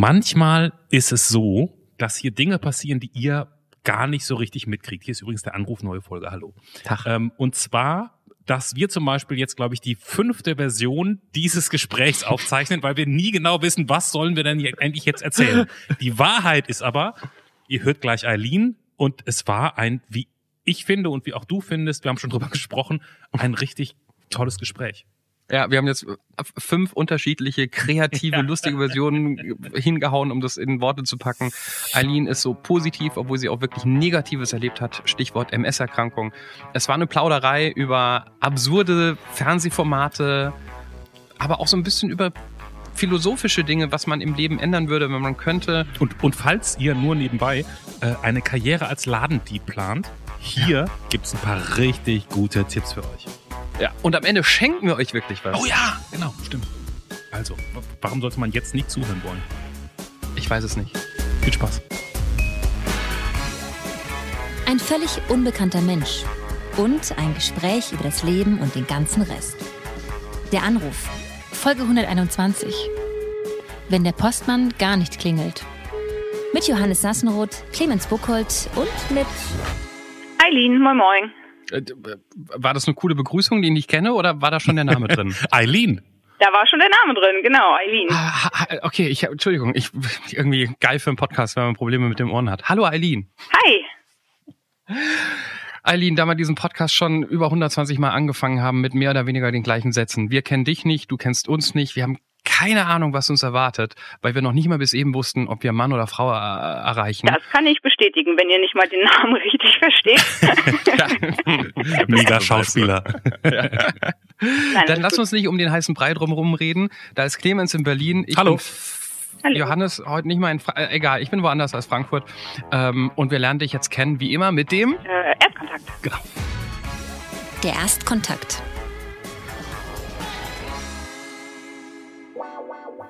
Manchmal ist es so, dass hier Dinge passieren, die ihr gar nicht so richtig mitkriegt. Hier ist übrigens der Anruf, neue Folge, hallo. Ähm, und zwar, dass wir zum Beispiel jetzt, glaube ich, die fünfte Version dieses Gesprächs aufzeichnen, weil wir nie genau wissen, was sollen wir denn eigentlich jetzt erzählen. Die Wahrheit ist aber, ihr hört gleich Eileen und es war ein, wie ich finde und wie auch du findest, wir haben schon drüber gesprochen, ein richtig tolles Gespräch. Ja, wir haben jetzt fünf unterschiedliche, kreative, lustige Versionen hingehauen, um das in Worte zu packen. Eileen ist so positiv, obwohl sie auch wirklich Negatives erlebt hat. Stichwort MS-Erkrankung. Es war eine Plauderei über absurde Fernsehformate, aber auch so ein bisschen über philosophische Dinge, was man im Leben ändern würde, wenn man könnte. Und, und falls ihr nur nebenbei äh, eine Karriere als Ladendieb plant, hier ja. gibt's ein paar richtig gute Tipps für euch. Ja. Und am Ende schenken wir euch wirklich was. Oh ja, genau, stimmt. Also, warum sollte man jetzt nicht zuhören wollen? Ich weiß es nicht. Viel Spaß. Ein völlig unbekannter Mensch und ein Gespräch über das Leben und den ganzen Rest. Der Anruf. Folge 121. Wenn der Postmann gar nicht klingelt. Mit Johannes Sassenroth, Clemens Buchholz und mit Eileen, moin moin. Äh, war das eine coole Begrüßung, die ich nicht kenne, oder war da schon der Name drin? Eileen. Da war schon der Name drin, genau, Eileen. Ah, okay, ich Entschuldigung, ich irgendwie geil für einen Podcast, wenn man Probleme mit dem Ohren hat. Hallo Eileen. Hi. Eileen, da wir diesen Podcast schon über 120 Mal angefangen haben mit mehr oder weniger den gleichen Sätzen. Wir kennen dich nicht, du kennst uns nicht, wir haben keine Ahnung, was uns erwartet, weil wir noch nicht mal bis eben wussten, ob wir Mann oder Frau er erreichen. Das kann ich bestätigen, wenn ihr nicht mal den Namen richtig versteht. Mega Schauspieler. ja. Nein, Dann lass uns nicht um den heißen Brei drumherum reden. Da ist Clemens in Berlin. Ich Hallo. Hallo. Johannes heute nicht mal in Fra äh, egal, ich bin woanders als Frankfurt ähm, und wir lernen dich jetzt kennen wie immer mit dem äh, Erstkontakt. Genau. Der Erstkontakt.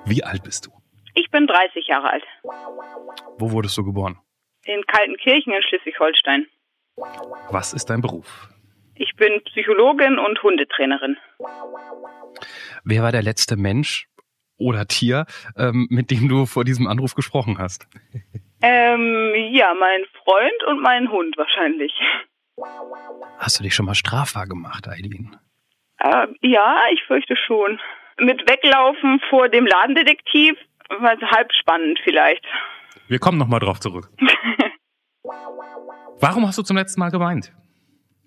Wie alt bist du? Ich bin 30 Jahre alt. Wo wurdest du geboren? In Kaltenkirchen in Schleswig-Holstein. Was ist dein Beruf? Ich bin Psychologin und Hundetrainerin. Wer war der letzte Mensch oder Tier, ähm, mit dem du vor diesem Anruf gesprochen hast? Ähm, ja, mein Freund und mein Hund wahrscheinlich. Hast du dich schon mal strafbar gemacht, Eileen? Äh, ja, ich fürchte schon mit Weglaufen vor dem Ladendetektiv war halb spannend vielleicht. Wir kommen nochmal drauf zurück. Warum hast du zum letzten Mal geweint?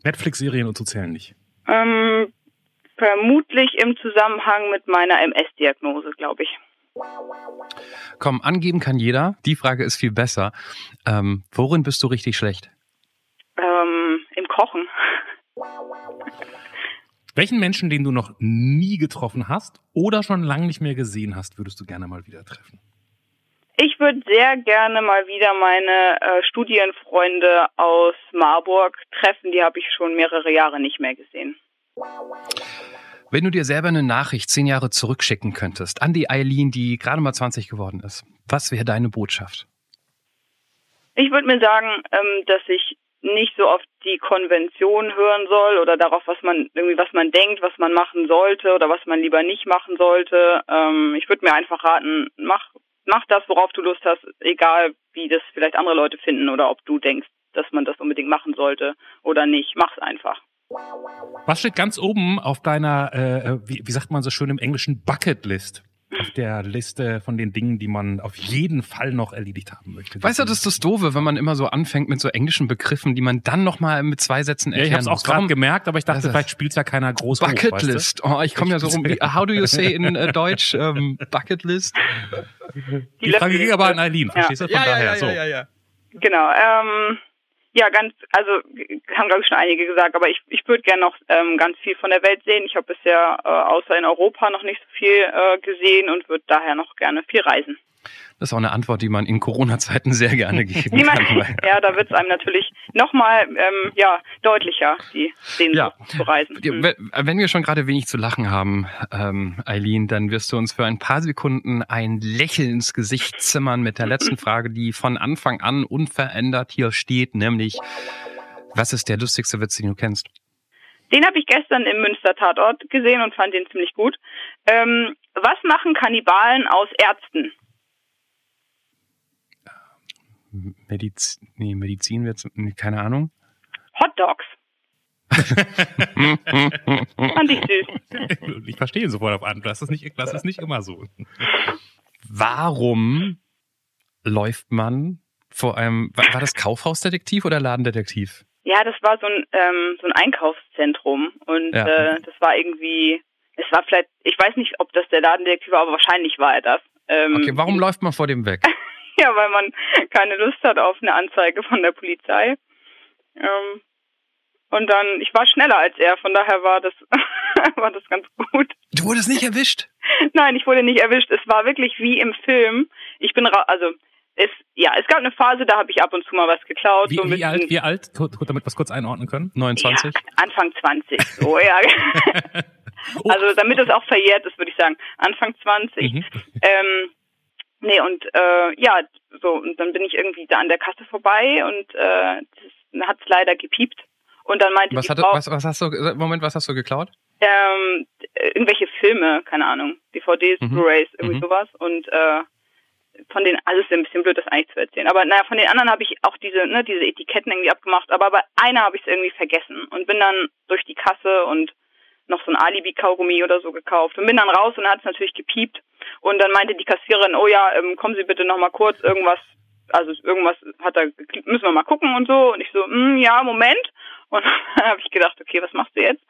Netflix-Serien und so zählen nicht. Ähm, vermutlich im Zusammenhang mit meiner MS-Diagnose, glaube ich. Komm, angeben kann jeder. Die Frage ist viel besser. Ähm, worin bist du richtig schlecht? Ähm, Im Kochen. Welchen Menschen, den du noch nie getroffen hast oder schon lange nicht mehr gesehen hast, würdest du gerne mal wieder treffen? Ich würde sehr gerne mal wieder meine äh, Studienfreunde aus Marburg treffen. Die habe ich schon mehrere Jahre nicht mehr gesehen. Wenn du dir selber eine Nachricht zehn Jahre zurückschicken könntest an die Eileen, die gerade mal 20 geworden ist, was wäre deine Botschaft? Ich würde mir sagen, ähm, dass ich nicht so oft die Konvention hören soll oder darauf, was man irgendwie was man denkt, was man machen sollte oder was man lieber nicht machen sollte. Ähm, ich würde mir einfach raten, mach mach das, worauf du Lust hast, egal wie das vielleicht andere Leute finden oder ob du denkst, dass man das unbedingt machen sollte oder nicht. Mach's einfach. Was steht ganz oben auf deiner, äh, wie, wie sagt man so schön im Englischen, Bucketlist? Auf der Liste von den Dingen, die man auf jeden Fall noch erledigt haben möchte. Weißt du, das ist das Doofe, wenn man immer so anfängt mit so englischen Begriffen, die man dann nochmal mit zwei Sätzen erklären ja, ich habe es auch gerade gemerkt, aber ich dachte, vielleicht spielt ja keiner groß Bucketlist. Weißt du? Oh, ich komme ja so rum. Wie, how do you say in uh, Deutsch um, Bucketlist? Die, die Frage ging aber an Eileen, verstehst du? Von ja, daher, ja, ja, so. ja, ja. Genau. Ähm, ja, ganz, also haben glaube ich schon einige gesagt, aber ich, ich würde gerne noch ähm, ganz viel von der Welt sehen. Ich habe bisher äh, außer in Europa noch nicht so viel äh, gesehen und würde daher noch gerne viel reisen. Das ist auch eine Antwort, die man in Corona-Zeiten sehr gerne geben man, kann. ja, da wird es einem natürlich nochmal ähm, ja, deutlicher, die Sehnsucht ja. zu reisen. Mhm. Wenn wir schon gerade wenig zu lachen haben, ähm, Eileen, dann wirst du uns für ein paar Sekunden ein Lächeln ins Gesicht zimmern mit der letzten Frage, die von Anfang an unverändert hier steht, nämlich, was ist der lustigste Witz, den du kennst? Den habe ich gestern im Münster Tatort gesehen und fand den ziemlich gut. Ähm, was machen Kannibalen aus Ärzten? Medizin, nee, Medizin wird, keine Ahnung. Hot Dogs. Fand ich süß. Ich verstehe ihn sofort auf an. Das ist nicht, das ist nicht immer so. Warum läuft man vor einem, war, war das Kaufhausdetektiv oder Ladendetektiv? Ja, das war so ein, ähm, so ein Einkaufszentrum und Ja. äh, das war irgendwie, es war vielleicht, ich weiß nicht, ob das der Ladendetektiv war, aber wahrscheinlich war er das. Ähm, Okay, warum läuft man vor dem weg? Ja, weil man keine Lust hat auf eine Anzeige von der Polizei. Ähm, und dann, ich war schneller als er, von daher war das, war das ganz gut. Du wurdest nicht erwischt. Nein, ich wurde nicht erwischt. Es war wirklich wie im Film. Ich bin ra also es, ja, es gab eine Phase, da habe ich ab und zu mal was geklaut. Wie, so wie alt, wie alt? Damit wir es kurz einordnen können. 29. Ja, Anfang 20, so, ja. Oh. Also damit es auch verjährt ist, würde ich sagen, Anfang 20. Mhm. Ähm, nee, und äh, ja, so, und dann bin ich irgendwie da an der Kasse vorbei und äh, hat es leider gepiept. Und dann meinte Was, hat, Frau, was, was hast du, Moment, was hast du geklaut? ähm, irgendwelche Filme, keine Ahnung, DVDs, Mhm. Blu-rays, irgendwie Mhm. sowas. Und äh, von den, also es ist ein bisschen blöd, das eigentlich zu erzählen. Aber naja, von den anderen habe ich auch diese, ne, diese Etiketten irgendwie abgemacht, aber bei einer habe ich es irgendwie vergessen und bin dann durch die Kasse und noch so ein Alibi-Kaugummi oder so gekauft und bin dann raus und hat es natürlich gepiept. Und dann meinte die Kassiererin, oh ja, ähm, kommen Sie bitte noch mal kurz, irgendwas, also irgendwas hat da, geklickt, müssen wir mal gucken und so. Und ich so, mm, ja, Moment. Und dann habe ich gedacht, okay, was machst du jetzt?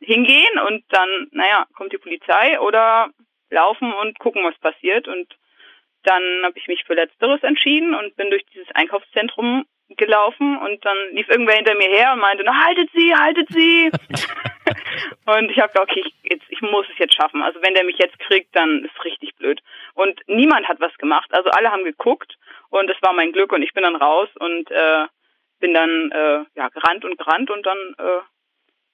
Hingehen und dann, naja, kommt die Polizei oder laufen und gucken, was passiert. Und dann habe ich mich für Letzteres entschieden und bin durch dieses Einkaufszentrum gelaufen und dann lief irgendwer hinter mir her und meinte, haltet sie, haltet sie. und ich habe gedacht, okay, ich, jetzt, ich muss es jetzt schaffen. Also wenn der mich jetzt kriegt, dann ist richtig blöd. Und niemand hat was gemacht. Also alle haben geguckt und es war mein Glück und ich bin dann raus und äh, bin dann äh, ja gerannt und gerannt und dann äh,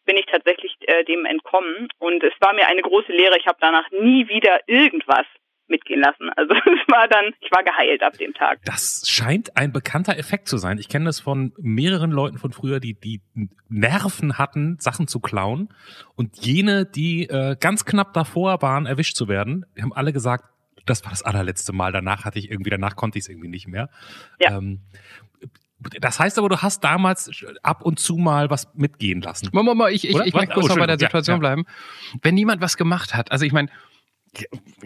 bin ich tatsächlich äh, dem entkommen. Und es war mir eine große Lehre. Ich habe danach nie wieder irgendwas mitgehen lassen. Also es war dann, ich war geheilt ab dem Tag. Das scheint ein bekannter Effekt zu sein. Ich kenne das von mehreren Leuten von früher, die die Nerven hatten, Sachen zu klauen. Und jene, die äh, ganz knapp davor waren, erwischt zu werden, die haben alle gesagt, das war das allerletzte Mal. Danach hatte ich irgendwie, danach konnte ich es irgendwie nicht mehr. Ja. Ähm, das heißt aber, du hast damals ab und zu mal was mitgehen lassen. Mama, Mama, ich, ich, Oder? ich möchte kurz Oh, noch bei der Entschuldigung. Ja, Situation ja. bleiben. Wenn niemand was gemacht hat, also ich meine,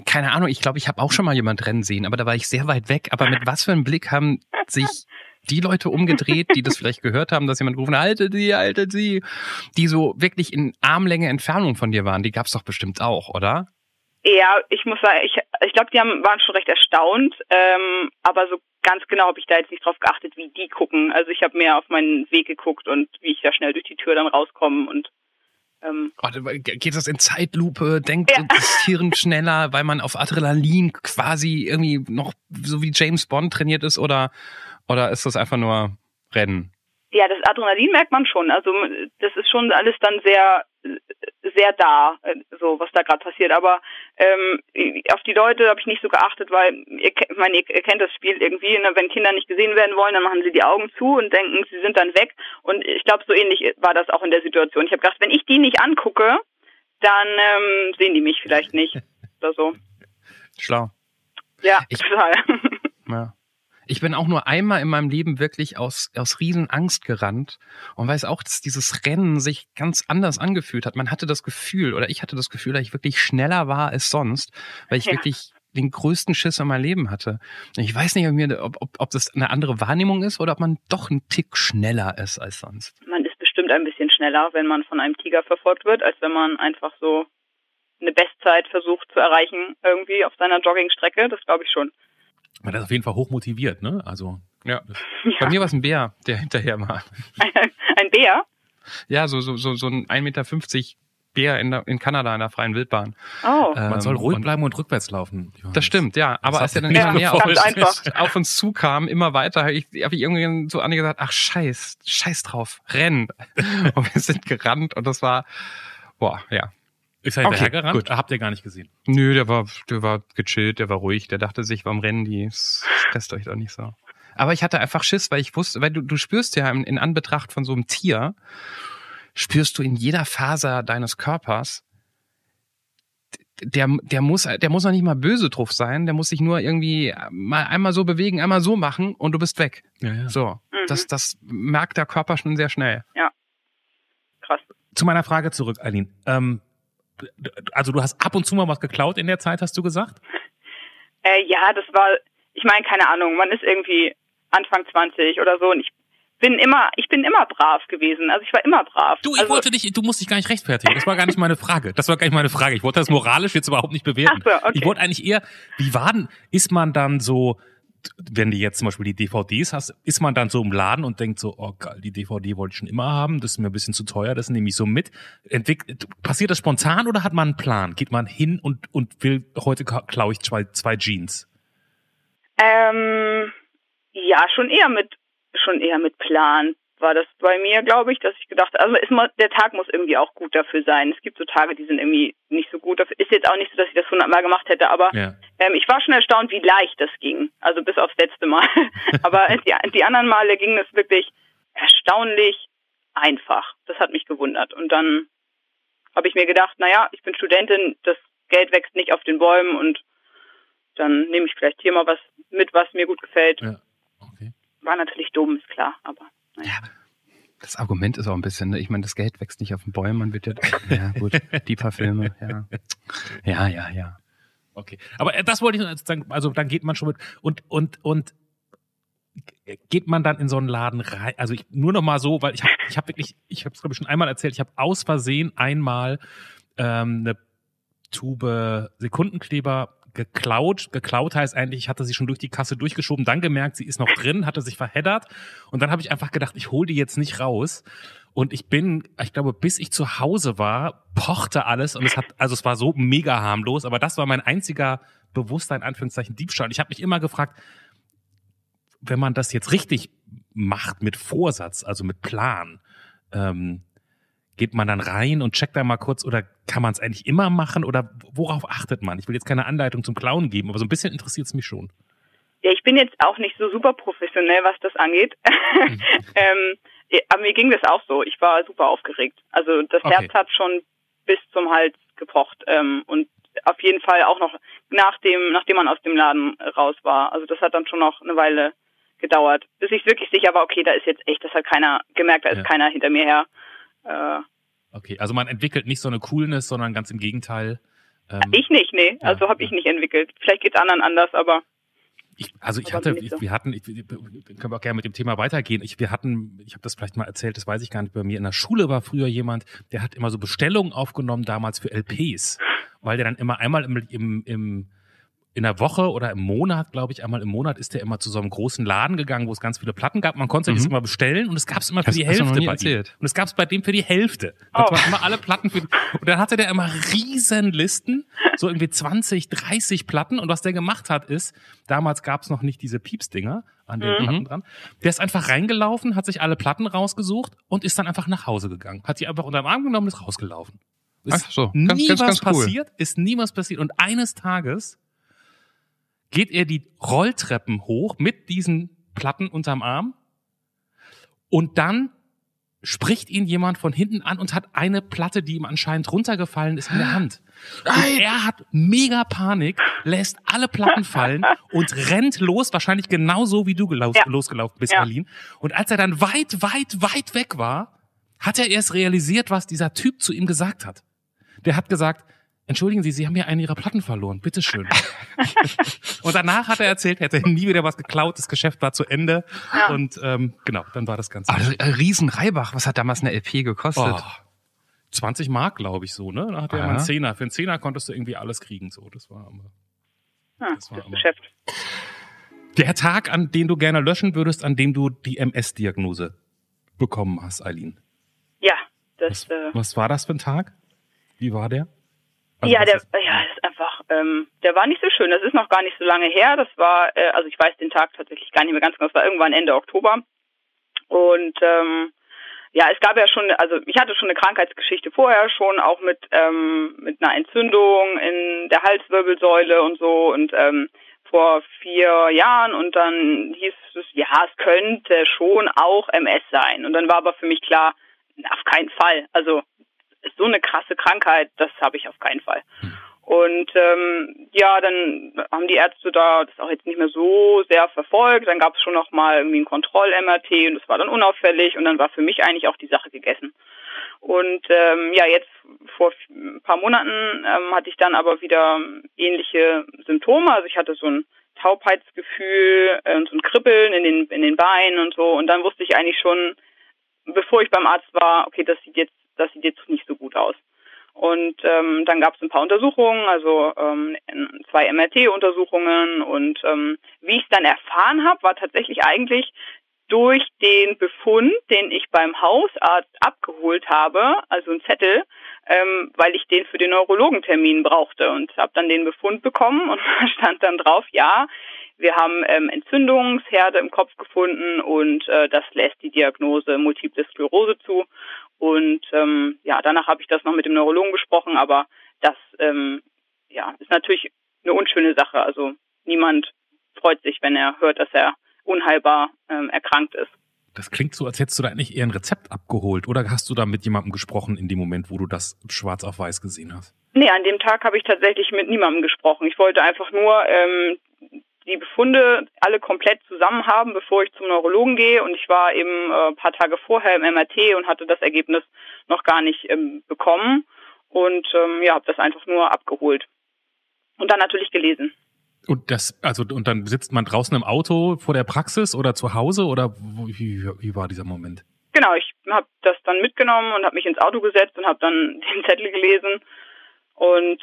keine Ahnung, ich glaube, ich habe auch schon mal jemand rennen sehen, aber da war ich sehr weit weg. Aber mit was für einem Blick haben sich die Leute umgedreht, die das vielleicht gehört haben, dass jemand gerufen hat, haltet sie, haltet sie, die so wirklich in Armlänge Entfernung von dir waren, die gab's doch bestimmt auch, oder? Ja, ich muss sagen, ich, ich glaube, die haben, waren schon recht erstaunt, ähm, aber so ganz genau habe ich da jetzt nicht drauf geachtet, wie die gucken. Also ich habe mehr auf meinen Weg geguckt und wie ich da schnell durch die Tür dann rauskomme und ähm, Oh, geht das in Zeitlupe? Denkt Ja. das Hirn schneller, weil man auf Adrenalin quasi irgendwie noch so wie James Bond trainiert ist oder, oder ist das einfach nur Rennen? ja, das Adrenalin merkt man schon. Also das ist schon alles dann sehr, sehr da, äh, so was da gerade passiert. Aber ähm, auf die Leute habe ich nicht so geachtet, weil ihr, ich meine, ihr, ihr kennt das Spiel irgendwie. Ne? Wenn Kinder nicht gesehen werden wollen, dann machen sie die Augen zu und denken, sie sind dann weg. Und ich glaube, so ähnlich war das auch in der Situation. Ich habe gedacht, wenn ich die nicht angucke, dann ähm, sehen die mich vielleicht nicht oder so. Schlau. Ja, Ich- total. Ja. Ich bin auch nur einmal in meinem Leben wirklich aus, aus Riesenangst gerannt und weiß auch, dass dieses Rennen sich ganz anders angefühlt hat. Man hatte das Gefühl, oder ich hatte das Gefühl, dass ich wirklich schneller war als sonst, weil ich Ja. wirklich den größten Schiss in meinem Leben hatte. Ich weiß nicht, ob, mir, ob, ob, ob das eine andere Wahrnehmung ist oder ob man doch ein Tick schneller ist als sonst. man ist bestimmt ein bisschen schneller, wenn man von einem Tiger verfolgt wird, als wenn man einfach so eine Bestzeit versucht zu erreichen irgendwie auf seiner Joggingstrecke. Das glaube ich schon. Man ist auf jeden Fall hoch motiviert, ne? Also Ja. das, Bei mir war es ein Bär, der hinterher war. Ein Bär? Ja, so, so, so, so ein 1,50 Meter Bär in, der, in Kanada in der freien Wildbahn. Oh. man Ähm, soll ruhig und- bleiben und rückwärts laufen. Johannes. Das stimmt, ja. Aber als er dann nicht immer mehr auf, auf uns zukam, immer weiter, habe ich, hab ich irgendwie so an ihr gesagt, ach scheiß, scheiß drauf, renn. und wir sind gerannt und das war, boah, ja. Ist er Okay, hinterhergerannt? gut. Habt ihr gar nicht gesehen. Nö, der war, der war gechillt, der war ruhig, der dachte sich, warum rennen die? Stresst euch doch nicht so. Aber ich hatte einfach Schiss, weil ich wusste, weil du, du spürst ja in, in Anbetracht von so einem Tier, spürst du in jeder Faser deines Körpers der, der muss, der muss noch nicht mal böse drauf sein, der muss sich nur irgendwie mal einmal so bewegen, einmal so machen und du bist weg. Ja, ja. So. Mhm. Das, das merkt der Körper schon sehr schnell. Krass. Zu meiner Frage zurück, Aline. Ähm, also du hast ab und zu mal was geklaut in der Zeit, hast du gesagt? Äh, ja, das war, ich meine, keine Ahnung, man ist irgendwie Anfang 20 oder so und ich bin immer, ich bin immer brav gewesen. Also ich war immer brav. Du, ich also, wollte dich, du musst dich gar nicht rechtfertigen. Das war gar nicht meine Frage. Das war gar nicht meine Frage. Ich wollte das moralisch jetzt überhaupt nicht bewerten. Ach so, okay. Ich wollte eigentlich eher, wie war denn, ist man dann so, wenn du jetzt zum Beispiel die DVDs hast, ist man dann so im Laden und denkt so, oh geil, die DVD wollte ich schon immer haben, das ist mir ein bisschen zu teuer, das nehme ich so mit. Entwick passiert das spontan oder hat man einen Plan? Geht man hin und, und will, heute klaue ich zwei, zwei Jeans? Ähm, ja, schon eher mit, schon eher mit Plan war das bei mir, glaube ich, dass ich gedacht, also ist mal, der Tag muss irgendwie auch gut dafür sein. Es gibt so Tage, die sind irgendwie nicht so gut. dafür. Ist jetzt auch nicht so, dass ich das hundertmal gemacht hätte, aber Ja. ähm, ich war schon erstaunt, wie leicht das ging. Also bis aufs letzte Mal. aber die, die anderen Male ging es wirklich erstaunlich einfach. Das hat mich gewundert. Und dann habe ich mir gedacht, naja, ich bin Studentin, das Geld wächst nicht auf den Bäumen und dann nehme ich vielleicht hier mal was mit, was mir gut gefällt. Ja. Okay. War natürlich dumm, ist klar, aber naja. Das Argument ist auch ein bisschen, ne? ich meine, das Geld wächst nicht auf den Bäumen, man wird ja, ja gut, die paar Filme, ja. Ja, ja, ja. Okay. Aber äh, das wollte ich sagen, also dann geht man schon mit und und und geht man dann in so einen Laden rein, also ich nur noch mal so, weil ich habe ich habe wirklich, ich habe es glaube ich schon einmal erzählt, ich habe aus Versehen einmal ähm, eine Tube Sekundenkleber geklaut. Geklaut heißt eigentlich, ich hatte sie schon durch die Kasse durchgeschoben, dann gemerkt, sie ist noch drin, hatte sich verheddert und dann habe ich einfach gedacht, ich hole die jetzt nicht raus. Und ich bin, ich glaube, bis ich zu Hause war, pochte alles und es hat, also es war so mega harmlos, aber das war mein einziger bewusster, in Anführungszeichen, Diebstahl. Ich habe mich immer gefragt, wenn man das jetzt richtig macht mit Vorsatz, also mit Plan, ähm, geht man dann rein und checkt da mal kurz oder kann man es eigentlich immer machen oder worauf achtet man? Ich will jetzt keine Anleitung zum Klauen geben, aber so ein bisschen interessiert es mich schon. Ja, ich bin jetzt auch nicht so super professionell, was das angeht. ähm, ja, aber mir ging das auch so. Ich war super aufgeregt. Also das Okay. Herz hat schon bis zum Hals gepocht. Ähm, und auf jeden Fall auch noch nachdem, nachdem man aus dem Laden raus war. Also das hat dann schon noch eine Weile gedauert, bis ich wirklich sicher war, okay, da ist jetzt echt, das hat keiner gemerkt, da ist Ja. keiner hinter mir her. Äh, Okay, also man entwickelt nicht so eine Coolness, sondern ganz im Gegenteil. Ähm, ich nicht, nee. Ja, Also habe ja. ich nicht entwickelt. Vielleicht geht's anderen anders, aber Ich, also ich hatte, so. wir hatten, ich, können wir auch gerne mit dem Thema weitergehen. Ich, wir hatten, ich habe das vielleicht mal erzählt, das weiß ich gar nicht. Bei mir in der Schule war früher jemand, der hat immer so Bestellungen aufgenommen damals für LPs, weil der dann immer einmal im, im, im in der Woche oder im Monat, glaube ich, einmal im Monat ist der immer zu so einem großen Laden gegangen, wo es ganz viele Platten gab. Man konnte sich das Mhm. immer bestellen und es gab es immer für die Hälfte nie bei ihm. erzählt. Und es gab es bei dem für die Hälfte. Oh. Waren immer alle Platten für Und dann hatte der immer riesen Listen, so irgendwie 20, 30 Platten. Und was der gemacht hat, ist, damals gab es noch nicht diese Pieps-Dinger an den Mhm. Platten dran. Der ist einfach reingelaufen, hat sich alle Platten rausgesucht und ist dann einfach nach Hause gegangen. Hat die einfach unter den Arm genommen und ist rausgelaufen. Ist Ach so, nie ganz, ganz, was ganz cool. passiert, ist nie was passiert. Und eines Tages geht er die Rolltreppen hoch mit diesen Platten unterm Arm und dann spricht ihn jemand von hinten an und hat eine Platte, die ihm anscheinend runtergefallen ist, in der Hand. Und er hat mega Panik, lässt alle Platten fallen und rennt los, wahrscheinlich genauso wie du gelauf, Ja. losgelaufen bist, Ja. Aline. Und als er dann weit, weit, weit weg war, hat er erst realisiert, was dieser Typ zu ihm gesagt hat. Der hat gesagt, entschuldigen Sie, Sie haben ja einen Ihrer Platten verloren, bitteschön. und danach hat er erzählt, er hätte nie wieder was geklaut, das Geschäft war zu Ende. Ja. Und ähm, genau, dann war das Ganze. Also, äh, Riesen Reibach, was hat damals eine LP gekostet? Oh, 20 Mark, glaube ich, so, ne? Da hatte er Ah, mal einen. Zehner. Für einen Zehner konntest du irgendwie alles kriegen, so. Das war immer. ja, Das war das aber- Geschäft. Der Tag, an den du gerne löschen würdest, an dem du die MS-Diagnose bekommen hast, Eileen. Ja, das Was, äh, was war das für ein Tag? Wie war der? Also ja, der, ja, das ist einfach, ähm, der war nicht so schön. Das ist noch gar nicht so lange her. Das war, äh, also ich weiß den Tag tatsächlich gar nicht mehr ganz genau. Es war irgendwann Ende Oktober. Und ähm, ja, es gab ja schon, also ich hatte schon eine Krankheitsgeschichte vorher schon, auch mit ähm, mit einer Entzündung in der Halswirbelsäule und so und ähm, vor vier Jahren und dann hieß es, ja, es könnte schon auch MS sein. Und dann war aber für mich klar, auf keinen Fall. Also so eine krasse Krankheit, das habe ich auf keinen Fall. Und ähm, ja, dann haben die Ärzte da das auch jetzt nicht mehr so sehr verfolgt. Dann gab es schon noch mal irgendwie ein Kontroll-MRT und das war dann unauffällig und dann war für mich eigentlich auch die Sache gegessen. Und ähm, ja, jetzt vor ein paar Monaten ähm, hatte ich dann aber wieder ähnliche Symptome. Also ich hatte so ein Taubheitsgefühl äh, und so ein Kribbeln in den in den Beinen und so. Und dann wusste ich eigentlich schon, bevor ich beim Arzt war, okay, das sieht jetzt das sieht jetzt nicht so gut aus. Und ähm, dann gab es ein paar Untersuchungen, also ähm, zwei MRT-Untersuchungen. Und ähm, wie ich es dann erfahren habe, war tatsächlich eigentlich durch den Befund, den ich beim Hausarzt abgeholt habe, also ein Zettel, ähm, weil ich den für den Neurologentermin brauchte und habe dann den Befund bekommen und stand dann drauf, ja, wir haben ähm, Entzündungsherde im Kopf gefunden und äh, das lässt die Diagnose Multiple Sklerose zu. Und ähm, ja, danach habe ich das noch mit dem Neurologen besprochen, aber das ähm, ja, ist natürlich eine unschöne Sache. Also niemand freut sich, wenn er hört, dass er unheilbar ähm, erkrankt ist. Das klingt so, als hättest du da eigentlich eher ein Rezept abgeholt oder hast du da mit jemandem gesprochen in dem Moment, wo du das schwarz auf weiß gesehen hast? Nee, an dem Tag habe ich tatsächlich mit niemandem gesprochen. Ich wollte einfach nur ähm, die Befunde alle komplett zusammen haben, bevor ich zum Neurologen gehe. Und ich war eben äh, ein paar Tage vorher im MRT und hatte das Ergebnis noch gar nicht ähm, bekommen. Und ähm, ja, habe das einfach nur abgeholt. Und dann natürlich gelesen. Und das, also und dann sitzt man draußen im Auto vor der Praxis oder zu Hause oder wie, wie war dieser Moment? Genau, ich habe das dann mitgenommen und habe mich ins Auto gesetzt und habe dann den Zettel gelesen. Und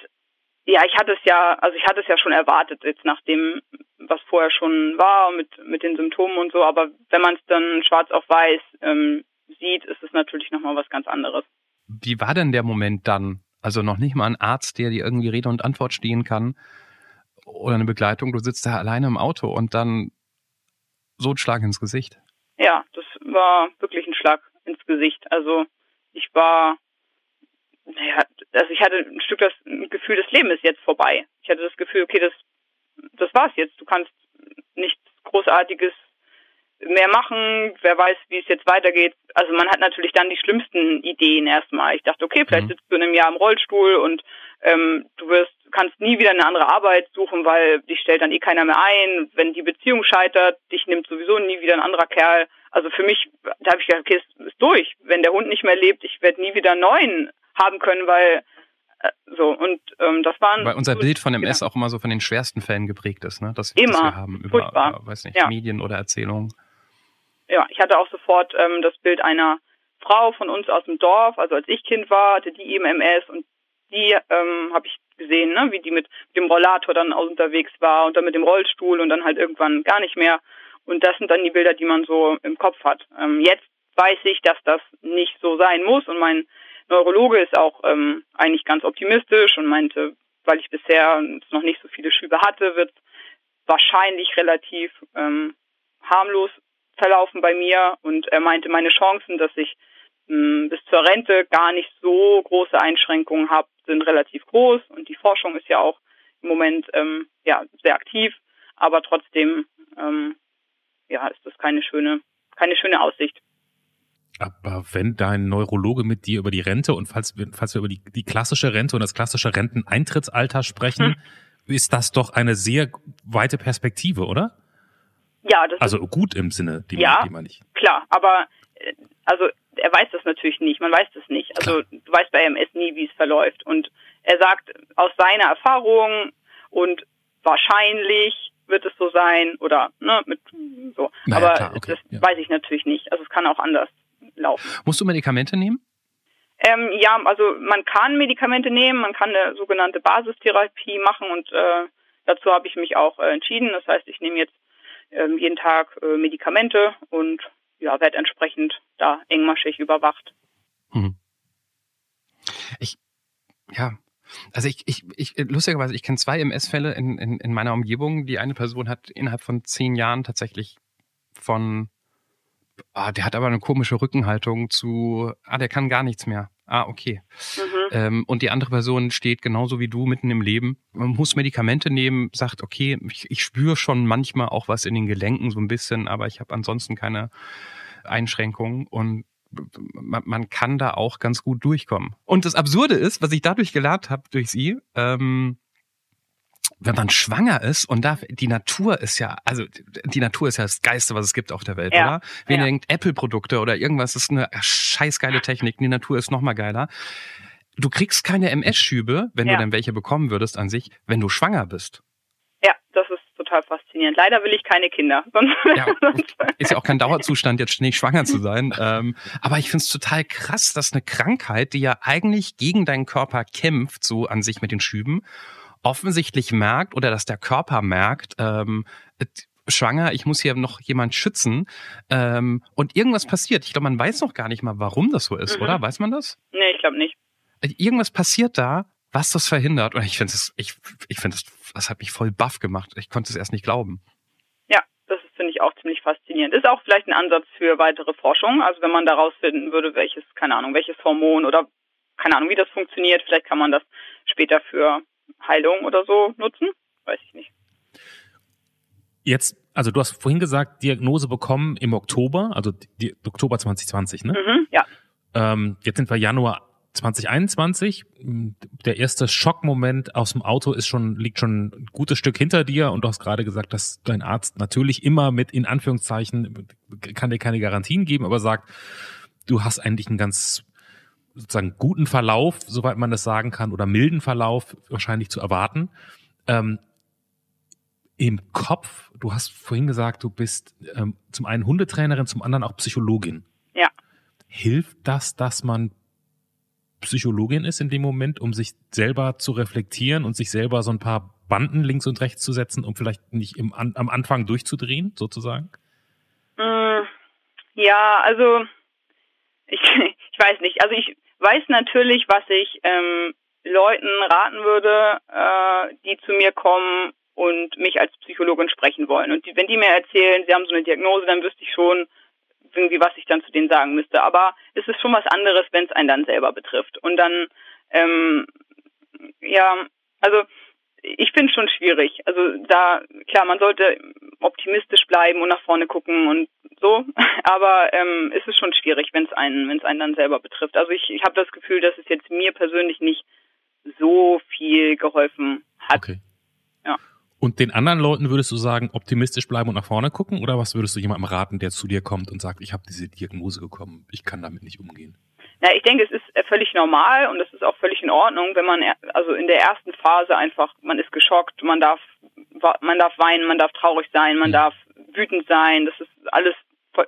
ja, ich hatte es ja, also ich hatte es ja schon erwartet, jetzt nach dem, was vorher schon war mit, mit den Symptomen und so, aber wenn man es dann schwarz auf weiß ähm, sieht, ist es natürlich nochmal was ganz anderes. Wie war denn der Moment dann? Also noch nicht mal ein Arzt, der dir irgendwie Rede und Antwort stehen kann oder eine Begleitung, du sitzt da alleine im Auto und dann so ein Schlag ins Gesicht. Ja, das war wirklich ein Schlag ins Gesicht. Also ich war naja, also ich hatte ein Stück das Gefühl, das Leben ist jetzt vorbei. Ich hatte das Gefühl, okay, das, das war's jetzt. Du kannst nichts Großartiges mehr machen. Wer weiß, wie es jetzt weitergeht. Also man hat natürlich dann die schlimmsten Ideen erstmal. Ich dachte, okay, vielleicht mhm. sitzt du in einem Jahr im Rollstuhl und ähm, du wirst kannst nie wieder eine andere Arbeit suchen, weil dich stellt dann eh keiner mehr ein. Wenn die Beziehung scheitert, dich nimmt sowieso nie wieder ein anderer Kerl. Also für mich, da habe ich gedacht, okay, es ist durch. Wenn der Hund nicht mehr lebt, ich werde nie wieder einen neuen haben können, weil äh, so und ähm, das waren weil unser Bild von MS auch immer so von den schwersten Fällen geprägt ist, ne? Das, immer. das wir haben über, über weiß nicht, ja. Medien oder Erzählungen. Ja, ich hatte auch sofort ähm, das Bild einer Frau von uns aus dem Dorf, also als ich Kind war, hatte die eben MS und die ähm, habe ich gesehen, ne, wie die mit dem Rollator dann unterwegs war und dann mit dem Rollstuhl und dann halt irgendwann gar nicht mehr. Und das sind dann die Bilder, die man so im Kopf hat. Ähm, jetzt weiß ich, dass das nicht so sein muss und mein Neurologe ist auch ähm, eigentlich ganz optimistisch und meinte, weil ich bisher noch nicht so viele Schübe hatte, wird wahrscheinlich relativ ähm, harmlos verlaufen bei mir. Und er meinte, meine Chancen, dass ich mh, hm, bis zur Rente gar nicht so große Einschränkungen habe, sind relativ groß. Und die Forschung ist ja auch im Moment ähm, ja sehr aktiv, aber trotzdem ähm, ja ist das keine schöne keine schöne Aussicht. Aber wenn dein Neurologe mit dir über die Rente und falls wir, falls wir über die, die klassische Rente und das klassische Renteneintrittsalter sprechen, hm. ist das doch eine sehr weite Perspektive, oder? Ja, das also gut im Sinne, die, ja, man, die man nicht. Klar, aber äh, also er weiß das natürlich nicht, man weiß das nicht. Also klar. du weißt bei MS nie, wie es verläuft. Und er sagt aus seiner Erfahrung und wahrscheinlich wird es so sein oder ne, mit so. Naja, aber klar, okay, das ja. weiß ich natürlich nicht. Also es kann auch anders laufen. Musst du Medikamente nehmen? Ähm, ja, also man kann Medikamente nehmen, man kann eine sogenannte Basistherapie machen und äh, dazu habe ich mich auch äh, entschieden. Das heißt, ich nehme jetzt ähm, jeden Tag äh, Medikamente und ja, werde entsprechend da engmaschig überwacht. Hm. Ich, ja, also ich, ich, ich lustigerweise, ich kenne zwei MS-Fälle in, in, in meiner Umgebung. Die eine Person hat innerhalb von zehn Jahren tatsächlich von ah, der hat aber eine komische Rückenhaltung zu, ah, der kann gar nichts mehr. Ah, okay. Mhm. Ähm, und die andere Person steht genauso wie du mitten im Leben. Man muss Medikamente nehmen, sagt, okay, ich, ich spüre schon manchmal auch was in den Gelenken so ein bisschen, aber ich habe ansonsten keine Einschränkungen. Und man, man kann da auch ganz gut durchkommen. Und das Absurde ist, was ich dadurch gelernt habe durch sie, ähm, wenn man schwanger ist und da die Natur ist ja, also die Natur ist ja das Geiste, was es gibt auf der Welt, Ja, oder? Wenn ja. ihr denkt, Apple-Produkte oder irgendwas ist eine scheißgeile Technik, die Natur ist noch mal geiler. Du kriegst keine MS-Schübe, wenn Ja. du denn welche bekommen würdest an sich, wenn du schwanger bist. Ja, das ist total faszinierend. Leider will ich keine Kinder. Ja, ist ja auch kein Dauerzustand, jetzt ständig schwanger zu sein. Ähm, aber ich find's total krass, dass eine Krankheit, die ja eigentlich gegen deinen Körper kämpft, so an sich mit den Schüben, offensichtlich merkt oder dass der Körper merkt, ähm, äh, schwanger, ich muss hier noch jemand schützen ähm, und irgendwas passiert. Ich glaube, man weiß noch gar nicht mal, warum das so ist, Mhm. oder? Weiß man das? nee, ich glaube nicht. Äh, Irgendwas passiert da, was das verhindert. Und ich finde es, ich, ich finde das, das hat mich voll baff gemacht. Ich konnte es erst nicht glauben. Ja, das ist, finde ich auch ziemlich faszinierend. Ist auch vielleicht ein Ansatz für weitere Forschung. Also wenn man da rausfinden würde, welches, keine Ahnung, welches Hormon oder keine Ahnung, wie das funktioniert, vielleicht kann man das später für Heilung oder so nutzen. Weiß ich nicht. Jetzt, also du hast vorhin gesagt, Diagnose bekommen im Oktober, also die, Oktober 2020, ne? Mhm, ja. Ähm, jetzt sind wir Januar 2021. Der erste Schockmoment aus dem Auto ist schon, liegt schon ein gutes Stück hinter dir und du hast gerade gesagt, dass dein Arzt natürlich immer mit, in Anführungszeichen, kann dir keine Garantien geben, aber sagt, du hast eigentlich einen ganz sozusagen guten Verlauf, soweit man das sagen kann, oder milden Verlauf wahrscheinlich zu erwarten. Ähm, Im Kopf, du hast vorhin gesagt, du bist ähm, zum einen Hundetrainerin, zum anderen auch Psychologin. Ja. Hilft das, dass man Psychologin ist in dem Moment, um sich selber zu reflektieren und sich selber so ein paar Banden links und rechts zu setzen, um vielleicht nicht im, an, am Anfang durchzudrehen, sozusagen? Mm, Ja, also ich, ich weiß nicht. Also ich weiß natürlich, was ich ähm, Leuten raten würde, äh, die zu mir kommen und mich als Psychologin sprechen wollen. Und die, wenn die mir erzählen, sie haben so eine Diagnose, dann wüsste ich schon irgendwie, was ich dann zu denen sagen müsste. Aber es ist schon was anderes, wenn es einen dann selber betrifft. Und dann, ähm, ja, also ich finde es schon schwierig. Also da, klar, man sollte optimistisch bleiben und nach vorne gucken und so, aber ähm, es ist schon schwierig, wenn es einen, wenn es einen dann selber betrifft. Also ich, ich habe das Gefühl, dass es jetzt mir persönlich nicht so viel geholfen hat. Okay. Ja. Und den anderen Leuten würdest du sagen, optimistisch bleiben und nach vorne gucken? Oder was würdest du jemandem raten, der zu dir kommt und sagt, ich habe diese Diagnose bekommen, ich kann damit nicht umgehen? Ja, ich denke, es ist äh, völlig normal und es ist auch völlig in Ordnung, wenn man er- also in der ersten Phase einfach, man ist geschockt, man darf, man darf weinen, man darf traurig sein, man Mhm. darf wütend sein, das ist alles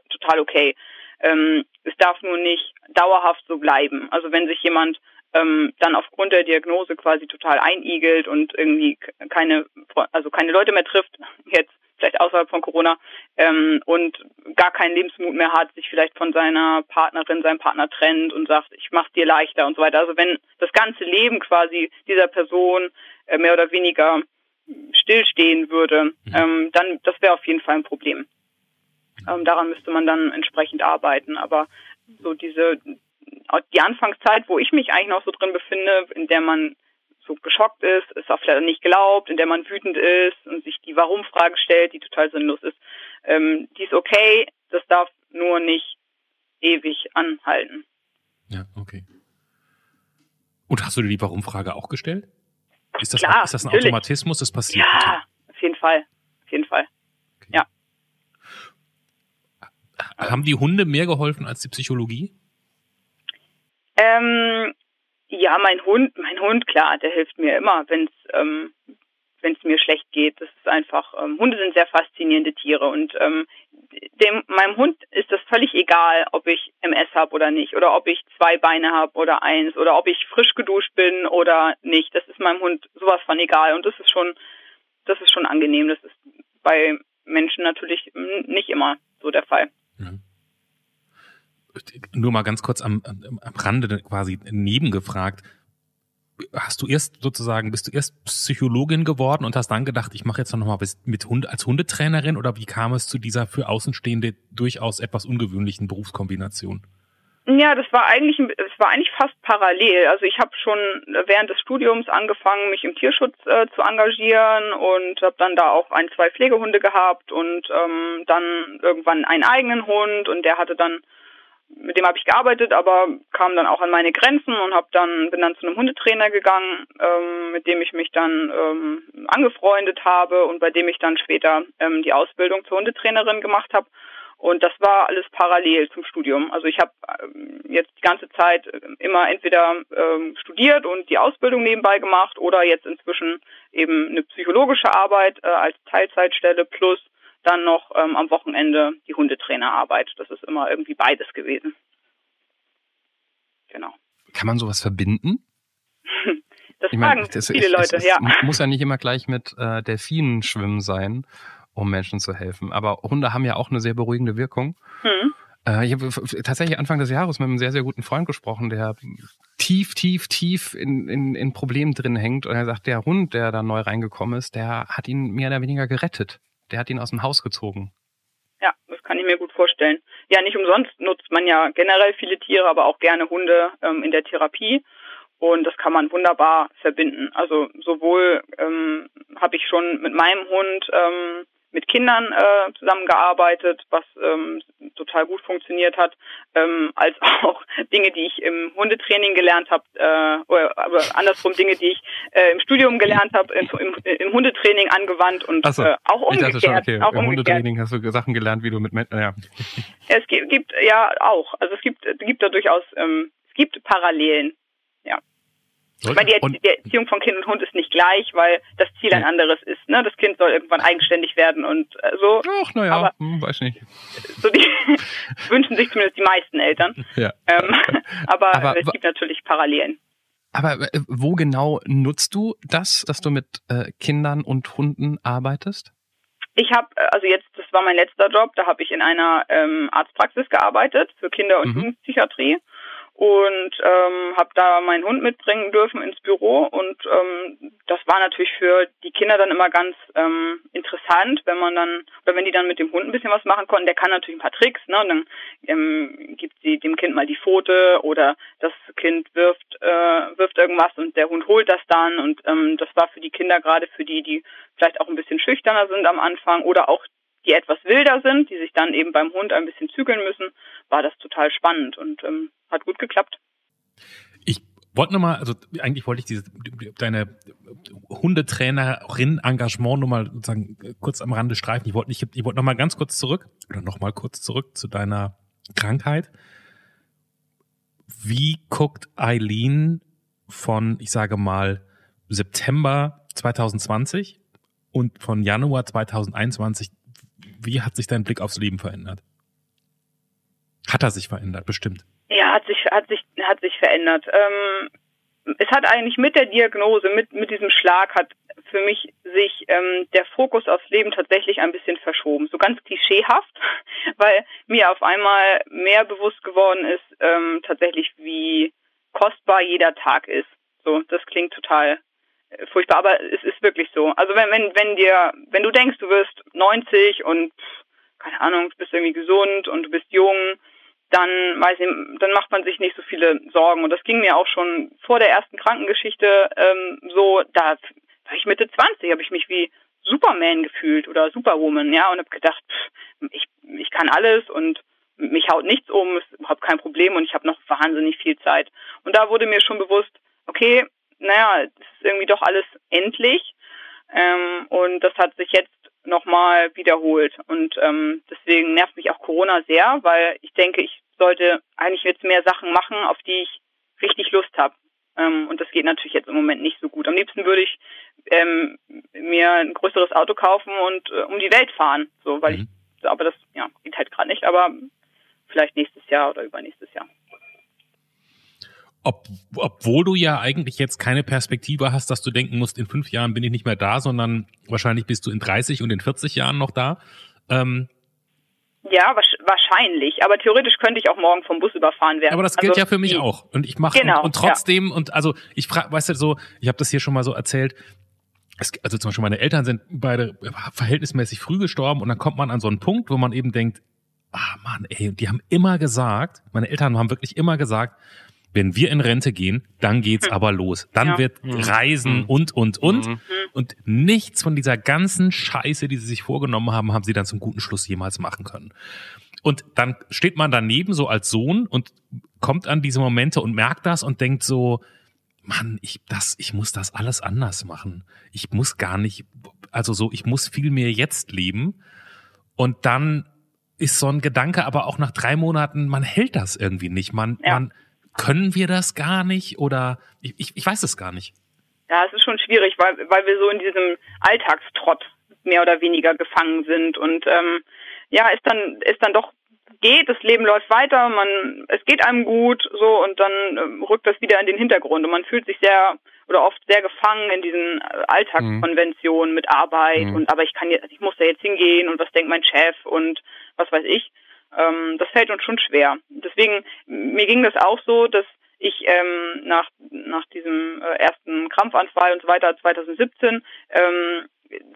total okay. Ähm, es darf nur nicht dauerhaft so bleiben. Also wenn sich jemand ähm, dann aufgrund der Diagnose quasi total einigelt und irgendwie keine, also keine Leute mehr trifft, jetzt vielleicht außerhalb von Corona, ähm, und gar keinen Lebensmut mehr hat, sich vielleicht von seiner Partnerin, seinem Partner trennt und sagt, ich mach's dir leichter und so weiter. Also wenn das ganze Leben quasi dieser Person äh, mehr oder weniger stillstehen würde, Mhm. ähm, dann das wäre auf jeden Fall ein Problem. Ähm, daran müsste man dann entsprechend arbeiten. Aber so diese die Anfangszeit, wo ich mich eigentlich noch so drin befinde, in der man so geschockt ist, es auch vielleicht nicht glaubt, in der man wütend ist und sich die Warum-Frage stellt, die total sinnlos ist, ähm, die ist okay, das darf nur nicht ewig anhalten. Ja, okay. Und hast du dir die Warum-Frage auch gestellt? Ist das, Klar, ist das ein natürlich. Automatismus? Das passiert. Ja, auf jeden Fall. Auf jeden Fall. Okay. ja. Haben die Hunde mehr geholfen als die Psychologie? Ähm, ja, mein Hund, mein Hund, klar, der hilft mir immer, wenn es ähm, wenn es mir schlecht geht. Das ist einfach, ähm, Hunde sind sehr faszinierende Tiere und ähm, dem, meinem Hund ist das völlig egal, ob ich MS habe oder nicht oder ob ich zwei Beine habe oder eins oder ob ich frisch geduscht bin oder nicht. Das ist meinem Hund sowas von egal und das ist schon, das ist schon angenehm. Das ist bei Menschen natürlich nicht immer so der Fall. Nur mal ganz kurz am, am, Rande quasi nebengefragt. Hast du erst sozusagen, bist du erst Psychologin geworden und hast dann gedacht, ich mache jetzt noch mal mit Hund als Hundetrainerin oder wie kam es zu dieser für Außenstehende durchaus etwas ungewöhnlichen Berufskombination? Ja, das war eigentlich, es war eigentlich fast parallel. Also ich habe schon während des Studiums angefangen, mich im Tierschutz äh, zu engagieren und habe dann da auch ein, zwei Pflegehunde gehabt und ähm, dann irgendwann einen eigenen Hund und der hatte dann mit dem habe ich gearbeitet, aber kam dann auch an meine Grenzen und habe dann bin dann zu einem Hundetrainer gegangen, ähm, mit dem ich mich dann ähm, angefreundet habe und bei dem ich dann später ähm, die Ausbildung zur Hundetrainerin gemacht habe. Und das war alles parallel zum Studium. Also ich habe ähm, jetzt die ganze Zeit immer entweder ähm, studiert und die Ausbildung nebenbei gemacht oder jetzt inzwischen eben eine psychologische Arbeit äh, als Teilzeitstelle plus dann noch ähm, am Wochenende die Hundetrainerarbeit. Das ist immer irgendwie beides gewesen. Genau. Kann man sowas verbinden? das ich fragen das, viele ich, Leute, es, es ja. Muss ja nicht immer gleich mit äh, Delfinen schwimmen sein, um Menschen zu helfen. Aber Hunde haben ja auch eine sehr beruhigende Wirkung. Hm. Äh, ich habe tatsächlich Anfang des Jahres mit einem sehr, sehr guten Freund gesprochen, der tief, tief, tief in, in, in Problemen drin hängt. Und er sagt, der Hund, der da neu reingekommen ist, der hat ihn mehr oder weniger gerettet. Der hat ihn aus dem Haus gezogen. Ja, das kann ich mir gut vorstellen. Ja, nicht umsonst nutzt man ja generell viele Tiere, aber auch gerne Hunde ähm, in der Therapie. Und das kann man wunderbar verbinden. Also sowohl ähm, habe ich schon mit meinem Hund ähm, mit Kindern äh, zusammengearbeitet, was ähm, total gut funktioniert hat, ähm, als auch Dinge, die ich im Hundetraining gelernt habe, äh, oder aber andersrum Dinge, die ich äh, im Studium gelernt habe, im, im, im, Hundetraining angewandt und so, äh, auch umgekehrt. Ich schon, okay. auch Im Hundetraining hast du Sachen gelernt, wie du mit Menschen, ja. Es gibt, gibt ja auch, also es gibt, gibt da durchaus, ähm, es gibt Parallelen. Weil die, die, Erziehung von Kind und Hund ist nicht gleich, weil das Ziel ein anderes ist. Ne? Das Kind soll irgendwann eigenständig werden und äh, so. Ach, naja, hm, weiß nicht. So die wünschen sich zumindest die meisten Eltern. Ja. Ähm, aber, aber, es gibt natürlich Parallelen. Aber äh, wo genau nutzt du das, dass du mit äh, Kindern und Hunden arbeitest? Ich habe, äh, also jetzt, das war mein letzter Job, da habe ich in einer ähm, Arztpraxis gearbeitet für Kinder- und mhm. Jugendpsychiatrie und ähm, habe da meinen Hund mitbringen dürfen ins Büro und ähm, das war natürlich für die Kinder dann immer ganz ähm, interessant, wenn man dann oder wenn die dann mit dem Hund ein bisschen was machen konnten. Der kann natürlich ein paar Tricks, ne? Und dann ähm, gibt sie dem Kind mal die Pfote oder das Kind wirft äh, wirft irgendwas und der Hund holt das dann und ähm, das war für die Kinder gerade für die, die vielleicht auch ein bisschen schüchterner sind am Anfang oder auch die etwas wilder sind, die sich dann eben beim Hund ein bisschen zügeln müssen, war das total spannend und ähm, hat gut geklappt. Ich wollte nochmal, also eigentlich wollte ich diese deine Hundetrainerin-Engagement nochmal sozusagen kurz am Rande streifen. Ich wollte nicht, ich wollte nochmal ganz kurz zurück oder nochmal kurz zurück zu deiner Krankheit. Wie guckt Eileen von, ich sage mal, September 2020 und von Januar 2021 wie hat sich dein Blick aufs Leben verändert? Hat er sich verändert, bestimmt. Hat sich, hat sich, hat sich verändert. Ähm, es hat eigentlich mit der Diagnose, mit, mit diesem Schlag hat für mich sich ähm, der Fokus aufs Leben tatsächlich ein bisschen verschoben. So ganz klischeehaft, weil mir auf einmal mehr bewusst geworden ist, ähm, tatsächlich wie kostbar jeder Tag ist. So, das klingt total furchtbar, aber es ist wirklich so. Also wenn, wenn, wenn dir, wenn du denkst, du wirst 90 und keine Ahnung, du bist irgendwie gesund und du bist jung, dann weiß ich, dann macht man sich nicht so viele Sorgen. Und das ging mir auch schon vor der ersten Krankengeschichte ähm, so, da war ich Mitte 20, habe ich mich wie Superman gefühlt oder Superwoman, ja, und habe gedacht, ich, ich kann alles und mich haut nichts um, ist überhaupt kein Problem und ich habe noch wahnsinnig viel Zeit. Und da wurde mir schon bewusst, okay, naja, es ist irgendwie doch alles endlich. Ähm, und das hat sich jetzt nochmal wiederholt. Und ähm, deswegen nervt mich auch Corona sehr, weil ich denke, ich sollte eigentlich jetzt mehr Sachen machen, auf die ich richtig Lust habe. Ähm, und das geht natürlich jetzt im Moment nicht so gut. Am liebsten würde ich ähm, mir ein größeres Auto kaufen und äh, um die Welt fahren. So, weil mhm. ich, aber das ja, geht halt gerade nicht, aber vielleicht nächstes Jahr oder übernächstes Jahr. Ob, obwohl du ja eigentlich jetzt keine Perspektive hast, dass du denken musst, in fünf Jahren bin ich nicht mehr da, sondern wahrscheinlich bist du in 30 und in 40 Jahren noch da. Ähm, ja, wahrscheinlich. Aber theoretisch könnte ich auch morgen vom Bus überfahren werden. Aber das gilt also, ja für mich auch. Und ich mache genau, und, und, trotzdem ja. und also ich frage, weißt du so, ich habe das hier schon mal so erzählt. Es, also zum Beispiel meine Eltern sind beide verhältnismäßig früh gestorben und dann kommt man an so einen Punkt, wo man eben denkt, ah Mann, ey, die haben immer gesagt, meine Eltern haben wirklich immer gesagt, wenn wir in Rente gehen, dann geht's hm. aber los. Dann ja. wird mhm. Reisen mhm. und, und, und. Mhm. Und nichts von dieser ganzen Scheiße, die sie sich vorgenommen haben, haben sie dann zum guten Schluss jemals machen können. Und dann steht man daneben so als Sohn und kommt an diese Momente und merkt das und denkt so, Mann, ich das, ich muss das alles anders machen. Ich muss gar nicht, also so, ich muss viel mehr jetzt leben. Und dann ist so ein Gedanke, aber auch nach drei Monaten, man hält das irgendwie nicht. Man, ja. man können wir das gar nicht oder ich, ich, ich weiß es gar nicht. Ja, es ist schon schwierig, weil, weil wir so in diesem Alltagstrott mehr oder weniger gefangen sind und ähm, ja, ist dann ist dann doch geht, das Leben läuft weiter, man es geht einem gut so und dann ähm, rückt das wieder in den Hintergrund und man fühlt sich sehr oder oft sehr gefangen in diesen äh, Alltagskonventionen mhm. mit Arbeit mhm. und aber ich kann jetzt ich muss da jetzt hingehen und was denkt mein Chef und was weiß ich. Ähm, das fällt uns schon schwer. Deswegen mir ging das auch so, dass ich ähm, nach nach diesem äh, ersten Krampfanfall und so weiter 2017 ähm,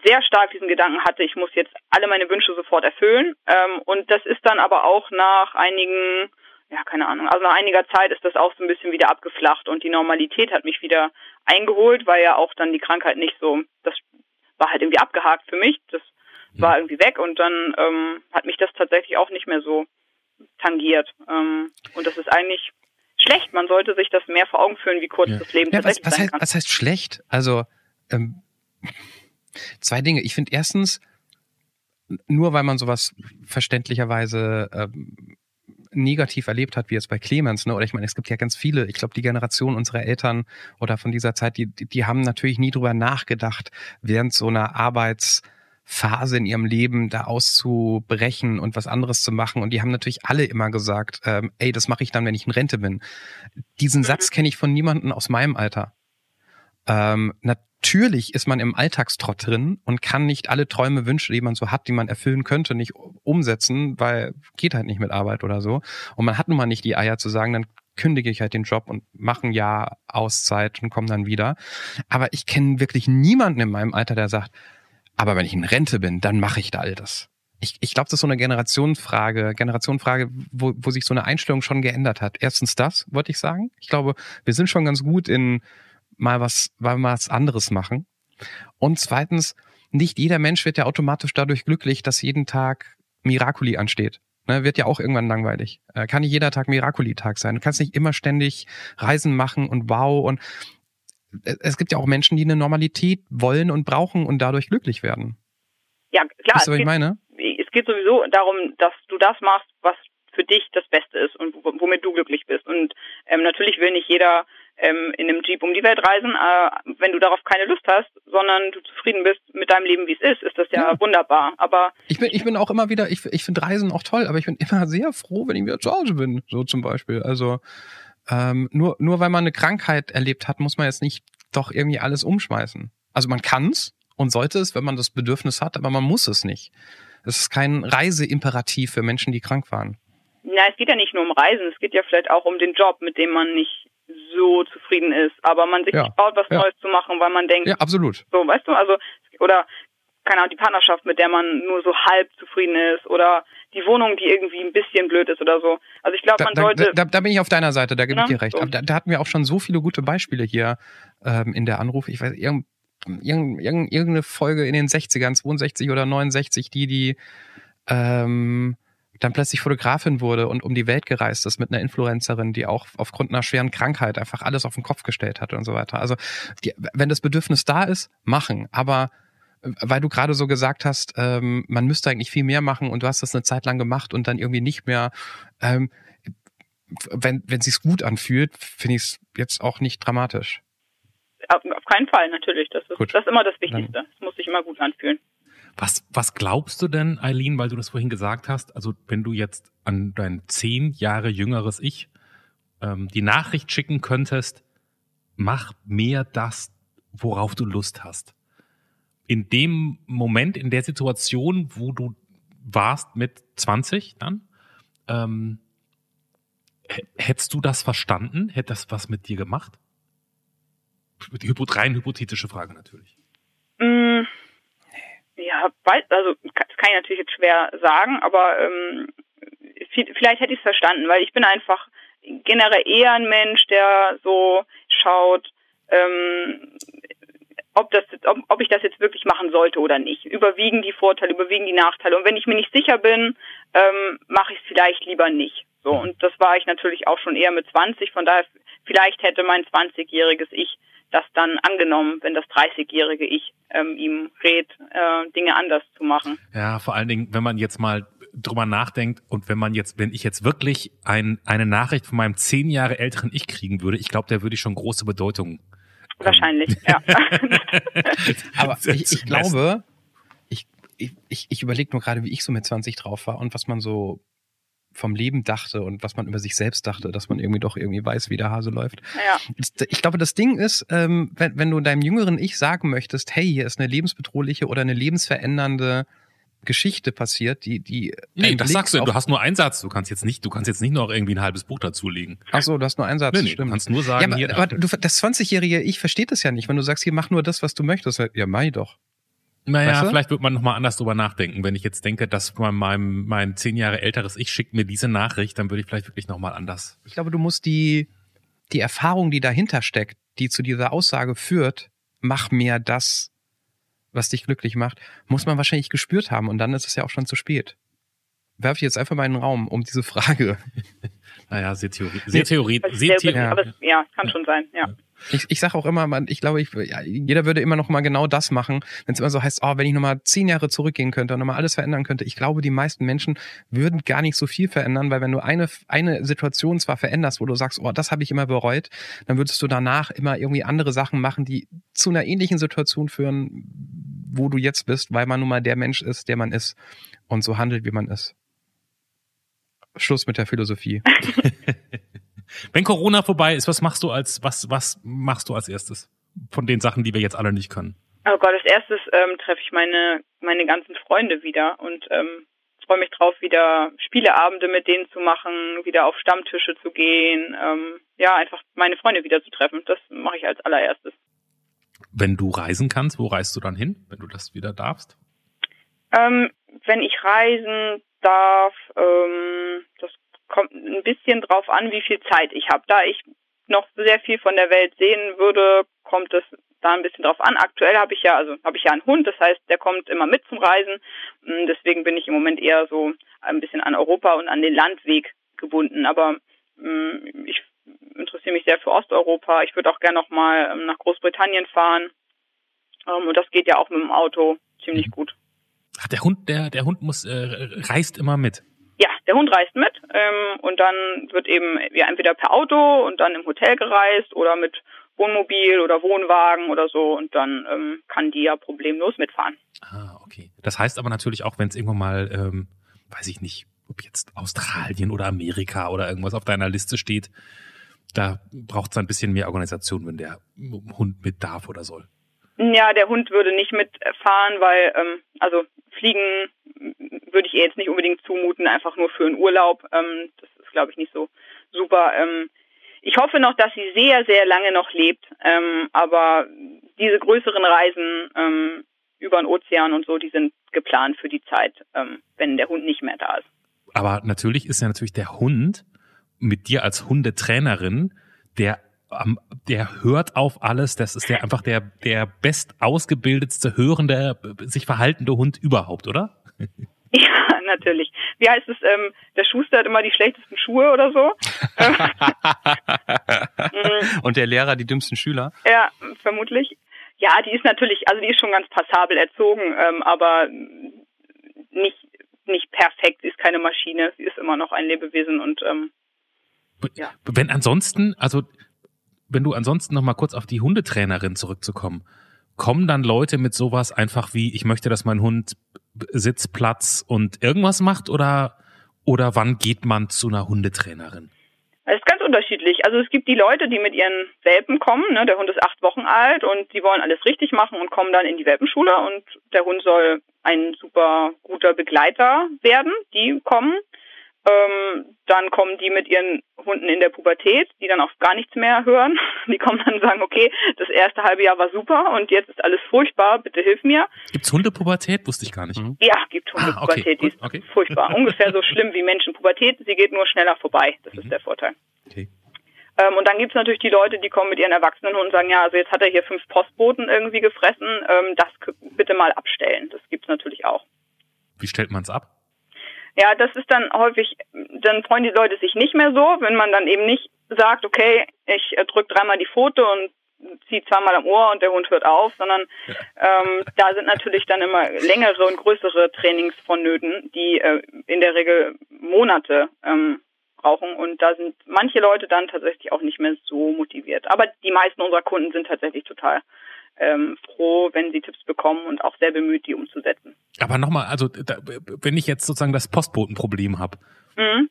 sehr stark diesen Gedanken hatte, ich muss jetzt alle meine Wünsche sofort erfüllen. Ähm, und das ist dann aber auch nach einigen, ja, keine Ahnung, also nach einiger Zeit ist das auch so ein bisschen wieder abgeflacht und die Normalität hat mich wieder eingeholt, weil ja auch dann die Krankheit nicht so, das war halt irgendwie abgehakt für mich, das war irgendwie weg und dann ähm, hat mich das tatsächlich auch nicht mehr so tangiert. Ähm, und das ist eigentlich schlecht. Man sollte sich das mehr vor Augen führen, wie kurz ja. das Leben ja, was, was heißt, kann. Was heißt schlecht? Also ähm, Zwei Dinge. Ich finde erstens, nur weil man sowas verständlicherweise ähm, negativ erlebt hat, wie jetzt bei Clemens, ne? oder ich meine, es gibt ja ganz viele, ich glaube, die Generation unserer Eltern oder von dieser Zeit, die, die haben natürlich nie drüber nachgedacht, während so einer Arbeitsphase in ihrem Leben da auszubrechen und was anderes zu machen. Und die haben natürlich alle immer gesagt, ähm, ey, das mache ich dann, wenn ich in Rente bin. Diesen mhm. Satz kenne ich von niemandem aus meinem Alter. Ähm, natürlich ist man im Alltagstrott drin und kann nicht alle Träume, Wünsche, die man so hat, die man erfüllen könnte, nicht umsetzen, weil geht halt nicht mit Arbeit oder so. Und man hat nun mal nicht die Eier zu sagen, dann kündige ich halt den Job und mache ein Jahr Auszeit und komme dann wieder. Aber ich kenne wirklich niemanden in meinem Alter, der sagt, aber wenn ich in Rente bin, dann mache ich da all das. Ich, ich glaube, das ist so eine Generationenfrage, Generationenfrage, wo, wo sich so eine Einstellung schon geändert hat. Erstens das, wollte ich sagen. Ich glaube, wir sind schon ganz gut in mal was, mal was anderes machen. Und zweitens, nicht jeder Mensch wird ja automatisch dadurch glücklich, dass jeden Tag Miraculi ansteht. Ne, wird ja auch irgendwann langweilig. Äh, kann nicht jeder Tag Miraculi-Tag sein. Du kannst nicht immer ständig Reisen machen und wow und es gibt ja auch Menschen, die eine Normalität wollen und brauchen und dadurch glücklich werden. Ja, klar. Weißt du, was ich meine? Es geht sowieso darum, dass du das machst, was für dich das Beste ist und womit du glücklich bist. Und ähm, natürlich will nicht jeder ähm, in einem Jeep um die Welt reisen. Äh, wenn du darauf keine Lust hast, sondern du zufrieden bist mit deinem Leben, wie es ist, ist das ja, ja, wunderbar. Aber ich bin, ich bin auch immer wieder, ich, ich finde Reisen auch toll, aber ich bin immer sehr froh, wenn ich wieder zu Hause bin, so zum Beispiel. Also ähm, nur, nur weil man eine Krankheit erlebt hat, muss man jetzt nicht doch irgendwie alles umschmeißen. Also man kann's und sollte es, wenn man das Bedürfnis hat, aber man muss es nicht. Es ist kein Reiseimperativ für Menschen, die krank waren. Na, es geht ja nicht nur um Reisen, es geht ja vielleicht auch um den Job, mit dem man nicht so zufrieden ist, aber man sich ja. nicht traut, was ja. Neues zu machen, weil man denkt, ja, absolut. So, weißt du, also oder keine Ahnung, die Partnerschaft, mit der man nur so halb zufrieden ist oder die Wohnung, die irgendwie ein bisschen blöd ist oder so. Also ich glaube, man da, sollte. Da, da, bin ich auf deiner Seite, da gebe ich dir recht. So. Da, da, hatten wir auch schon so viele gute Beispiele hier ähm, in der Anruf. Ich weiß, irgend, irgend, irgendeine Folge in den 60ern, 62 oder 69, die, die ähm, dann plötzlich Fotografin wurde und um die Welt gereist ist mit einer Influencerin, die auch aufgrund einer schweren Krankheit einfach alles auf den Kopf gestellt hat und so weiter. Also die, wenn das Bedürfnis da ist, machen. Aber weil du gerade so gesagt hast, ähm, man müsste eigentlich viel mehr machen und du hast das eine Zeit lang gemacht und dann irgendwie nicht mehr. Ähm, wenn wenn sich's gut anfühlt, finde ich es jetzt auch nicht dramatisch. Auf, keinen Fall, natürlich. Das ist, das ist immer das Wichtigste. Es muss sich immer gut anfühlen. Was, was glaubst du denn, Eileen, weil du das vorhin gesagt hast, also wenn du jetzt an dein zehn Jahre jüngeres Ich ähm, die Nachricht schicken könntest, mach mehr das, worauf du Lust hast. In dem Moment, in der Situation, wo du warst mit 20 dann, ähm, hättest du das verstanden? Hätte das was mit dir gemacht? Rein hypothetische Frage natürlich. Mm ja, weiß, also das kann ich natürlich jetzt schwer sagen, aber ähm, vielleicht hätte ich es verstanden, weil ich bin einfach generell eher ein Mensch, der so schaut, ähm, ob das ob, ob ich das jetzt wirklich machen sollte oder nicht. Überwiegen die Vorteile, überwiegen die Nachteile. Und wenn ich mir nicht sicher bin, ähm, mache ich es vielleicht lieber nicht. So, und das war ich natürlich auch schon eher mit 20, von daher vielleicht hätte mein 20-jähriges Ich das dann angenommen, wenn das 30-jährige Ich ähm, ihm rät, äh, Dinge anders zu machen. Ja, vor allen Dingen, wenn man jetzt mal drüber nachdenkt und wenn man jetzt, wenn ich jetzt wirklich ein, eine Nachricht von meinem zehn Jahre älteren Ich kriegen würde, ich glaube, der würde ich schon große Bedeutung. Ähm, Wahrscheinlich, ja. Aber ich, ich glaube, ich, ich, ich überlege nur gerade, wie ich so mit 20 drauf war und was man so vom Leben dachte und was man über sich selbst dachte, dass man irgendwie doch irgendwie weiß, wie der Hase läuft. Ja. Ich glaube, das Ding ist, ähm, wenn, wenn du deinem jüngeren Ich sagen möchtest, hey, hier ist eine lebensbedrohliche oder eine lebensverändernde Geschichte passiert, die die Nee, das sagst du, du hast nur einen Satz, du kannst jetzt nicht, du kannst jetzt nicht noch irgendwie ein halbes Buch dazulegen. Ach so, du hast nur einen Satz, Nee, nee, stimmt. du kannst nur sagen, ja, aber, hier, aber du, das 20-jährige Ich versteht das ja nicht, wenn du sagst, hier mach nur das, was du möchtest. Ja, mach ich doch. naja, weißt du? vielleicht wird man nochmal anders drüber nachdenken. Wenn ich jetzt denke, dass mein, mein, mein zehn Jahre älteres Ich schickt mir diese Nachricht, dann würde ich vielleicht wirklich nochmal anders. Ich glaube, du musst die, die Erfahrung, die dahinter steckt, die zu dieser Aussage führt, mach mehr das, was dich glücklich macht, muss man wahrscheinlich gespürt haben und dann ist es ja auch schon zu spät. Werfe ich jetzt einfach mal in den Raum um diese Frage. Naja, sehr Theorie, sehr Theorie, Theorie. aber es, ja, kann schon sein, ja. Ich, ich sage auch immer, man, ich glaube, ich, ja, jeder würde immer noch mal genau das machen, wenn es immer so heißt, oh, wenn ich noch mal zehn Jahre zurückgehen könnte und noch mal alles verändern könnte. Ich glaube, die meisten Menschen würden gar nicht so viel verändern, weil wenn du eine, eine Situation zwar veränderst, wo du sagst, oh, das habe ich immer bereut, dann würdest du danach immer irgendwie andere Sachen machen, die zu einer ähnlichen Situation führen, wo du jetzt bist, weil man nun mal der Mensch ist, der man ist und so handelt, wie man ist. Schluss mit der Philosophie. Wenn Corona vorbei ist, was machst du als, was, was machst du als erstes? Von den Sachen, die wir jetzt alle nicht können. Oh Gott, als erstes ähm, treffe ich meine, meine ganzen Freunde wieder und ähm, freue mich drauf, wieder Spieleabende mit denen zu machen, wieder auf Stammtische zu gehen, ähm, ja, einfach meine Freunde wieder zu treffen. Das mache ich als allererstes. Wenn du reisen kannst, wo reist du dann hin, wenn du das wieder darfst? Ähm, wenn ich reisen darf, ähm, das kommt ein bisschen drauf an, wie viel Zeit ich habe. Da ich noch sehr viel von der Welt sehen würde, kommt es da ein bisschen drauf an. Aktuell habe ich ja, also habe ich ja einen Hund, das heißt, der kommt immer mit zum Reisen. Mm, Deswegen bin ich im Moment eher so ein bisschen an Europa und an den Landweg gebunden. Aber mm, ich interessiere mich sehr für Osteuropa. Ich würde auch gerne noch mal ähm, nach Großbritannien fahren. Ähm, Und das geht ja auch mit dem Auto ziemlich gut. Ach, der Hund, der, der Hund muss, äh, reist immer mit. Ja, der Hund reist mit ähm, und dann wird eben ja entweder per Auto und dann im Hotel gereist oder mit Wohnmobil oder Wohnwagen oder so und dann ähm, kann die ja problemlos mitfahren. Ah, okay. Das heißt aber natürlich auch, wenn es irgendwann mal, ähm, weiß ich nicht, ob jetzt Australien oder Amerika oder irgendwas auf deiner Liste steht, da braucht es ein bisschen mehr Organisation, wenn der Hund mit darf oder soll. Ja, der Hund würde nicht mitfahren, weil ähm, also fliegen würde ich ihr jetzt nicht unbedingt zumuten, einfach nur für einen Urlaub. Ähm, das ist, glaube ich, nicht so super. Ähm, ich hoffe noch, dass sie sehr, sehr lange noch lebt, ähm, aber diese größeren Reisen ähm, über den Ozean und so, die sind geplant für die Zeit, ähm, wenn der Hund nicht mehr da ist. Aber natürlich ist ja natürlich der Hund mit dir als Hundetrainerin, der der hört auf alles. Das ist der einfach der der best ausgebildetste, hörende, sich verhaltende Hund überhaupt, oder? Ja, natürlich. Wie heißt es, ähm, der Schuster hat immer die schlechtesten Schuhe oder so? Mhm. Und der Lehrer die dümmsten Schüler. Ja, vermutlich. Ja, die ist natürlich, also die ist schon ganz passabel erzogen, ähm, aber nicht nicht perfekt. Sie ist keine Maschine. Sie ist immer noch ein Lebewesen und ähm, Ja. Wenn ansonsten, also wenn du ansonsten noch mal kurz auf die Hundetrainerin zurückzukommen, kommen dann Leute mit sowas einfach wie, ich möchte, dass mein Hund Sitz, Platz und irgendwas macht oder oder wann geht man zu einer Hundetrainerin? es ist ganz unterschiedlich. Also es gibt die Leute, die mit ihren Welpen kommen. Ne? Der Hund ist acht Wochen alt und sie wollen alles richtig machen und kommen dann in die Welpenschule und der Hund soll ein super guter Begleiter werden. Die kommen. Ähm, dann kommen die mit ihren Hunden in der Pubertät, die dann auch gar nichts mehr hören. Die kommen dann und sagen, okay, das erste halbe Jahr war super und jetzt ist alles furchtbar, bitte hilf mir. Gibt's Hundepubertät? Wusste ich gar nicht. Mhm. Ja, gibt Ah, okay, Hundepubertät, die ist okay. furchtbar. Ungefähr so schlimm wie Menschenpubertät, sie geht nur schneller vorbei. Das Mhm. ist der Vorteil. Okay. Ähm, und dann gibt's natürlich die Leute, die kommen mit ihren Erwachsenen und sagen, ja, also jetzt hat er hier fünf Postboten irgendwie gefressen, ähm, das bitte mal abstellen. Das gibt's natürlich auch. Wie stellt man's ab? Ja, das ist dann häufig, dann freuen die Leute sich nicht mehr so, wenn man dann eben nicht sagt, okay, ich äh, drücke dreimal die Pfote und ziehe zweimal am Ohr und der Hund hört auf, sondern ähm, da sind natürlich dann immer längere und größere Trainings vonnöten, die äh, in der Regel Monate ähm, brauchen und da sind manche Leute dann tatsächlich auch nicht mehr so motiviert. Aber die meisten unserer Kunden sind tatsächlich total ähm, froh, wenn sie Tipps bekommen und auch sehr bemüht, die umzusetzen. Aber nochmal, also da, wenn ich jetzt sozusagen das Postbotenproblem habe, Mhm.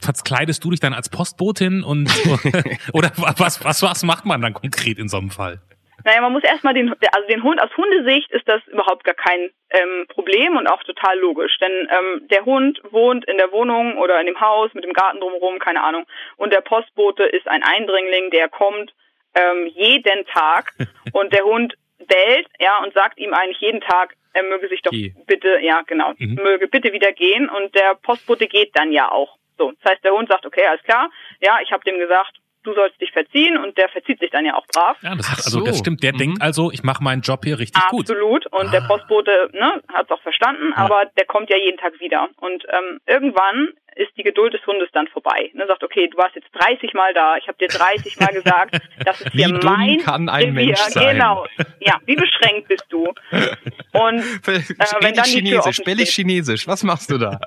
verkleidest du dich dann als Postbotin und oder was, was, was macht man dann konkret in so einem Fall? Naja, man muss erstmal den, also den Hund, aus Hundesicht ist das überhaupt gar kein ähm, Problem und auch total logisch. Denn ähm, der Hund wohnt in der Wohnung oder in dem Haus mit dem Garten drumherum, keine Ahnung. Und der Postbote ist ein Eindringling, der kommt ähm, jeden Tag und der Hund bellt, ja, und sagt ihm eigentlich jeden Tag, er möge sich doch Geh. bitte, ja, genau, Mhm. möge bitte wieder gehen und der Postbote geht dann ja auch. So, das heißt, der Hund sagt, okay, alles klar, ja, ich habe dem gesagt, du sollst dich verziehen und der verzieht sich dann ja auch brav. Ja, das hat, also das so. stimmt. Der Mhm. denkt also, ich mache meinen Job hier richtig gut. Absolut. Und der Ah. Postbote ne, hat es auch verstanden, aber der kommt ja jeden Tag wieder. Und ähm, irgendwann ist die Geduld des Hundes dann vorbei. Ne, sagt, okay, du warst jetzt 30 Mal da, ich habe dir 30 Mal gesagt, das ist Wie hier dumm mein kann ein Revier. Mensch sein? Genau. Ja, wie beschränkt bist du? Und Spell wenn dann ich die Tür Chinesisch. Chinesisch. Was machst du da?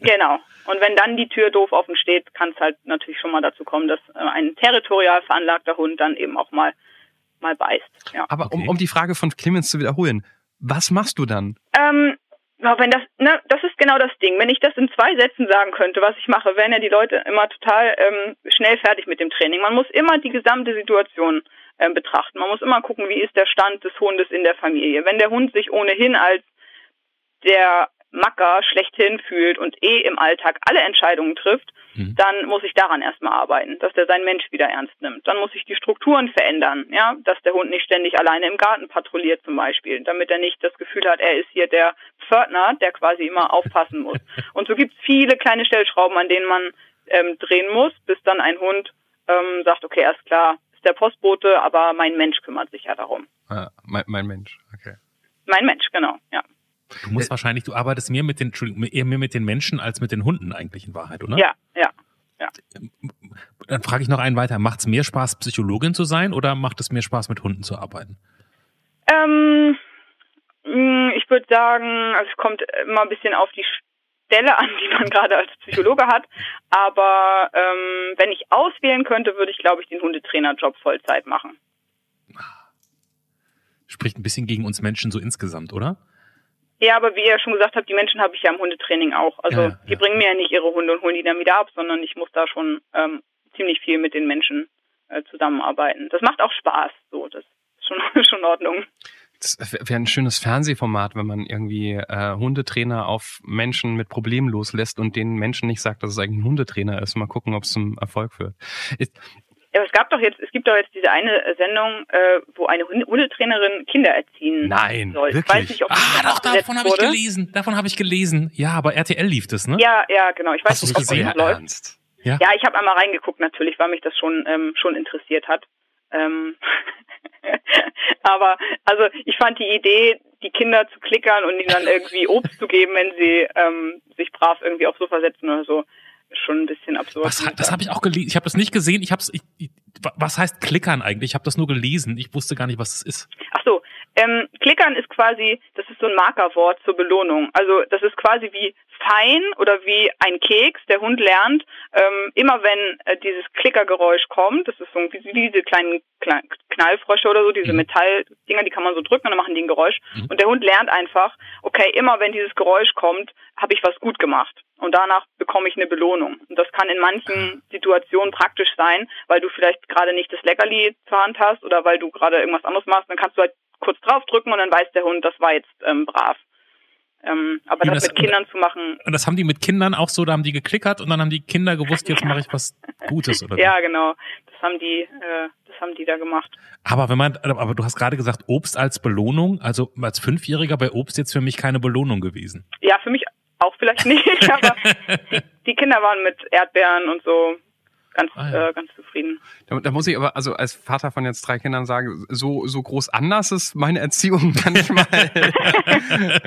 genau. Und wenn dann die Tür doof offen steht, kann es halt natürlich schon mal dazu kommen, dass äh, ein territorial veranlagter Hund dann eben auch mal mal beißt. Ja. Aber um, Okay. um die Frage von Clemens zu wiederholen, was machst du dann? Ähm, wenn das, ne, das ist genau das Ding. Wenn ich das in zwei Sätzen sagen könnte, was ich mache, wären ja die Leute immer total ähm, schnell fertig mit dem Training. Man muss immer die gesamte Situation ähm, betrachten. Man muss immer gucken, wie ist der Stand des Hundes in der Familie. Wenn der Hund sich ohnehin als der Macker schlechthin fühlt und eh im Alltag alle Entscheidungen trifft, Mhm. dann muss ich daran erstmal arbeiten, dass der seinen Mensch wieder ernst nimmt. Dann muss ich die Strukturen verändern, ja, dass der Hund nicht ständig alleine im Garten patrouilliert zum Beispiel, damit er nicht das Gefühl hat, er ist hier der Pförtner, der quasi immer aufpassen muss. Und so gibt es viele kleine Stellschrauben, an denen man ähm, drehen muss, bis dann ein Hund ähm, sagt, okay, erst klar, ist der Postbote, aber mein Mensch kümmert sich ja darum. Ah, mein, mein Mensch, okay. Mein Mensch, genau, ja. Du musst wahrscheinlich, du arbeitest mehr mit den, eher mehr mit den Menschen als mit den Hunden eigentlich in Wahrheit, oder? Ja, ja. Dann frage ich noch einen weiter. Macht es mehr Spaß, Psychologin zu sein oder macht es mehr Spaß, mit Hunden zu arbeiten? Ähm, mh, ich würde sagen, also es kommt immer ein bisschen auf die Stelle an, die man gerade als Psychologe hat. Aber ähm, wenn ich auswählen könnte, würde ich, glaube ich, den Hundetrainerjob Vollzeit machen. Spricht ein bisschen gegen uns Menschen so insgesamt, oder? Ja, aber wie ihr schon gesagt habt, die Menschen habe ich ja im Hundetraining auch. Also Ja, die ja. bringen mir ja nicht ihre Hunde und holen die dann wieder ab, sondern ich muss da schon ähm, ziemlich viel mit den Menschen äh, zusammenarbeiten. Das macht auch Spaß. So, das ist schon, schon in Ordnung. Das wäre ein schönes Fernsehformat, wenn man irgendwie äh, Hundetrainer auf Menschen mit Problemen loslässt und den Menschen nicht sagt, dass es eigentlich ein Hundetrainer ist. Mal gucken, ob es zum Erfolg führt. Ist, Ja, aber es gab doch jetzt, es gibt doch jetzt diese eine Sendung, äh, wo eine Hunde- Hundetrainerin Kinder erziehen nein, soll. Ich wirklich. weiß nicht, ob Ah, doch, davon habe ich gelesen. Davon habe ich gelesen. Ja, aber RTL lief das, ne? Ja, ja, genau. Ich weiß Hast nicht, ob gesehen? das läuft. Ernst. Ja, ich habe einmal reingeguckt natürlich, weil mich das schon ähm, schon interessiert hat. Ähm aber also ich fand die Idee, die Kinder zu klickern und ihnen dann irgendwie Obst zu geben, wenn sie ähm, sich brav irgendwie aufs Sofa setzen oder so, schon ein bisschen absurd. Was, das habe ich auch gelesen. Ich habe das nicht gesehen. Ich habe ich, ich, was heißt klickern eigentlich? Ich habe das nur gelesen. Ich wusste gar nicht, was es ist. Ach so, ähm, klickern ist quasi, das ist so ein Markerwort zur Belohnung. Also das ist quasi wie fein oder wie ein Keks. Der Hund lernt, ähm, immer wenn äh, dieses Klickergeräusch kommt, das ist so wie, wie diese kleinen Kle- Knallfrösche oder so, diese Mhm. Metalldinger, die kann man so drücken und dann machen die ein Geräusch. Mhm. Und der Hund lernt einfach, okay, immer wenn dieses Geräusch kommt, habe ich was gut gemacht. Und danach bekomme ich eine Belohnung. Und das kann in manchen Situationen praktisch sein, weil du vielleicht gerade nicht das Leckerli zur Hand hast oder weil du gerade irgendwas anderes machst. Dann kannst du halt kurz draufdrücken und dann weiß der Hund, das war jetzt ähm, brav. Ähm, aber das, das- mit Kindern zu machen, Und das haben die mit Kindern auch so, da haben die geklickert und dann haben die Kinder gewusst, jetzt mache ich was Gutes oder ja genau, das haben die, äh, das haben die da gemacht. Aber wenn man, aber du hast gerade gesagt, Obst als Belohnung, also als Fünfjähriger bei Obst jetzt für mich keine Belohnung gewesen. Ja, für mich auch vielleicht nicht, aber die, die Kinder waren mit Erdbeeren und so ganz, ah, ja. äh, ganz zufrieden. Da, da, muss ich aber, also als Vater von jetzt drei Kindern sagen, so, so groß anders ist meine Erziehung kann ich mal.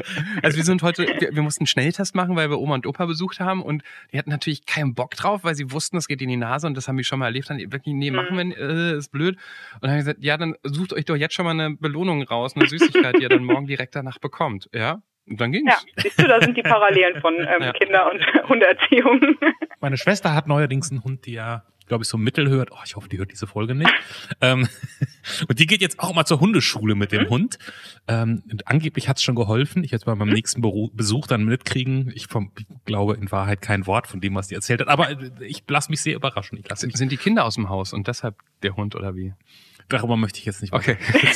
also wir sind heute, wir, wir, mussten einen Schnelltest machen, weil wir Oma und Opa besucht haben und die hatten natürlich keinen Bock drauf, weil sie wussten, es geht in die Nase und das haben wir schon mal erlebt. Dann wirklich, nee, machen wir, äh, ist blöd. Und dann haben wir gesagt, ja, dann sucht euch doch jetzt schon mal eine Belohnung raus, eine Süßigkeit, die ihr dann morgen direkt danach bekommt. Ja, und dann ging's. Ja, siehst du, da sind die Parallelen von ähm, ja. Kinder- und Hunderziehung. Meine Schwester hat neuerdings einen Hund, die ja, glaube ich, so mittel hört. Oh, ich hoffe, die hört diese Folge nicht. ähm, und die geht jetzt auch mal zur Hundeschule mit dem mhm. Hund. Ähm, und angeblich hat's schon geholfen. Ich jetzt bei meinem mhm. nächsten Besuch dann mitkriegen. Ich, vom, glaube in Wahrheit kein Wort von dem, was die erzählt hat. Aber ich lasse mich sehr überraschen. Ich lass mich Sind die Kinder aus dem Haus und deshalb der Hund oder wie? Darüber möchte ich jetzt nicht Okay.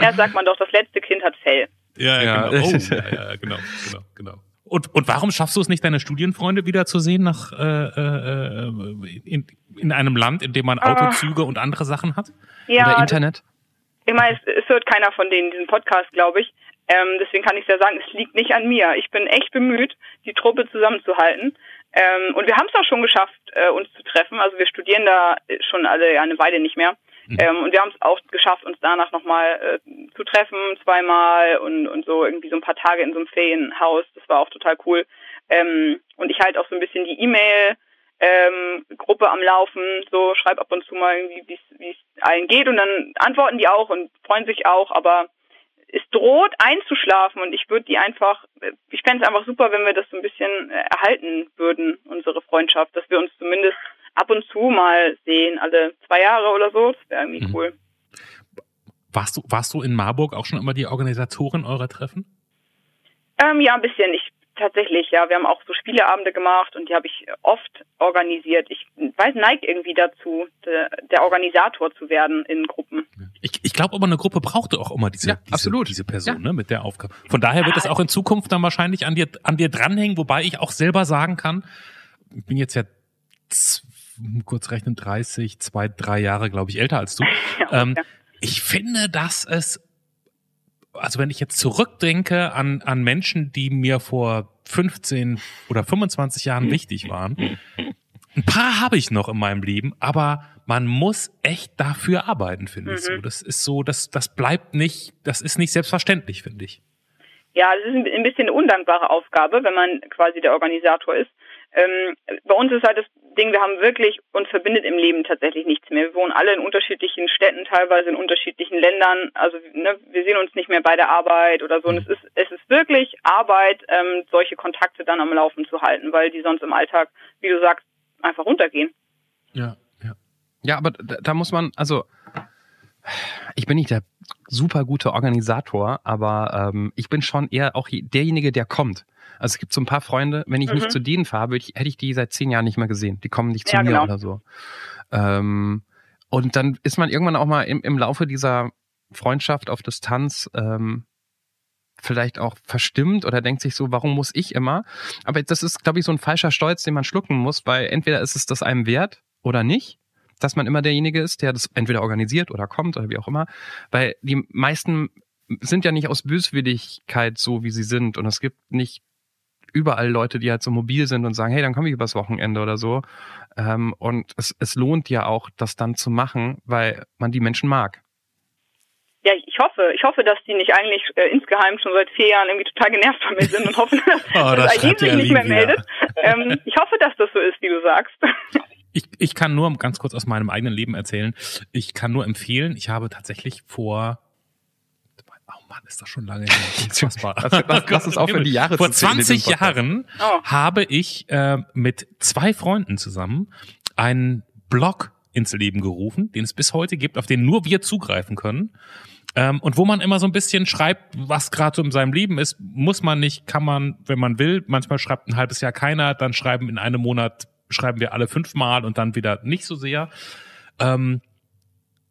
ja, sagt man doch, das letzte Kind hat Fell. Ja, ja, genau. Oh, ja, ja, genau, genau, genau. Und, und warum schaffst du es nicht, deine Studienfreunde wiederzusehen nach äh, äh, in, in einem Land, in dem man ah. Autozüge uh, und andere Sachen hat? Ja, Oder Internet? Ich meine, es, es hört keiner von denen diesen Podcast, glaube ich. Ähm, deswegen kann ich ja sagen, es liegt nicht an mir. Ich bin echt bemüht, die Truppe zusammenzuhalten. Ähm, und wir haben es auch schon geschafft, äh, uns zu treffen. Also wir studieren da schon alle ja eine Weile nicht mehr. Ähm, und wir haben es auch geschafft, uns danach nochmal äh, zu treffen, zweimal und, und so irgendwie so ein paar Tage in so einem Ferienhaus. Das war auch total cool. Ähm, und ich halt auch so ein bisschen die E-Mail ähm, Gruppe am Laufen, so schreib ab und zu mal irgendwie, wie es allen geht und dann antworten die auch und freuen sich auch, aber es droht einzuschlafen und ich würde die einfach, ich fände es einfach super, wenn wir das so ein bisschen äh, erhalten würden, unsere Freundschaft, dass wir uns zumindest ab und zu mal sehen, alle zwei Jahre oder so. Das wäre irgendwie mhm. cool. Warst du, warst du in Marburg auch schon immer die Organisatorin eurer Treffen? Ähm, ja, ein bisschen. Ich tatsächlich, ja. Wir haben auch so Spieleabende gemacht und die habe ich oft organisiert. Ich weiß, neigt irgendwie dazu, de, der Organisator zu werden in Gruppen. Ich, ich glaube aber, eine Gruppe brauchte auch immer diese, ja, diese, absolut. diese Person ja. ne, mit der Aufgabe. Von daher wird es auch in Zukunft dann wahrscheinlich an dir, an dir dranhängen, wobei ich auch selber sagen kann, ich bin jetzt ja kurz rechnen, 30, zwei, drei Jahre, glaube ich, älter als du. Ja, ähm, Ich finde, dass es, also wenn ich jetzt zurückdenke an, an Menschen, die mir vor 15 oder 25 Jahren wichtig waren, ein paar habe ich noch in meinem Leben, aber man muss echt dafür arbeiten, finde mhm. ich so. Mhm. Das ist so, das, das bleibt nicht, das ist nicht selbstverständlich, finde ich. Ja, das ist ein bisschen eine undankbare Aufgabe, wenn man quasi der Organisator ist. Ähm, bei uns ist halt das Ding, wir haben wirklich, uns verbindet im Leben tatsächlich nichts mehr. Wir wohnen alle in unterschiedlichen Städten, teilweise in unterschiedlichen Ländern. Also ne, wir sehen uns nicht mehr bei der Arbeit oder so. Und es ist, es ist wirklich Arbeit, ähm, solche Kontakte dann am Laufen zu halten, weil die sonst im Alltag, wie du sagst, einfach runtergehen. Ja, ja. Ja, aber da, da muss man, also ich bin nicht der super gute Organisator, aber ähm, ich bin schon eher auch derjenige, der kommt. Also es gibt so ein paar Freunde, wenn ich mhm. nicht zu denen fahre, ich, hätte ich die seit zehn Jahren nicht mehr gesehen. Die kommen nicht zu ja, mir genau. oder so. Ähm, und dann ist man irgendwann auch mal im, im Laufe dieser Freundschaft auf Distanz ähm, vielleicht auch verstimmt oder denkt sich so, warum muss ich immer? Aber das ist, glaube ich, so ein falscher Stolz, den man schlucken muss, weil entweder ist es das einem wert oder nicht, dass man immer derjenige ist, der das entweder organisiert oder kommt oder wie auch immer. Weil die meisten sind ja nicht aus Böswilligkeit so, wie sie sind. Und es gibt nicht überall Leute, die halt so mobil sind und sagen, hey, dann komme ich übers Wochenende oder so. Ähm, und es, es lohnt ja auch, das dann zu machen, weil man die Menschen mag. Ja, ich hoffe, ich hoffe, dass die nicht eigentlich äh, insgeheim schon seit vier Jahren irgendwie total genervt von mir sind und hoffen, dass, oh, das dass Eileen sich nicht mehr meldet. Ähm, ich hoffe, dass das so ist, wie du sagst. Ich, ich kann nur ganz kurz aus meinem eigenen Leben erzählen. Ich kann nur empfehlen, ich habe tatsächlich vor Mann, ist das schon lange her. Unfassbar. lass, lass uns aufhören, die Jahre Vor 20 Jahren oh. habe ich äh, mit zwei Freunden zusammen einen Blog ins Leben gerufen, den es bis heute gibt, auf den nur wir zugreifen können. Ähm, und wo man immer so ein bisschen schreibt, was gerade so in seinem Leben ist, muss man nicht, kann man, wenn man will. Manchmal schreibt ein halbes Jahr keiner, dann schreiben in einem Monat, schreiben wir alle fünfmal und dann wieder nicht so sehr. Ähm,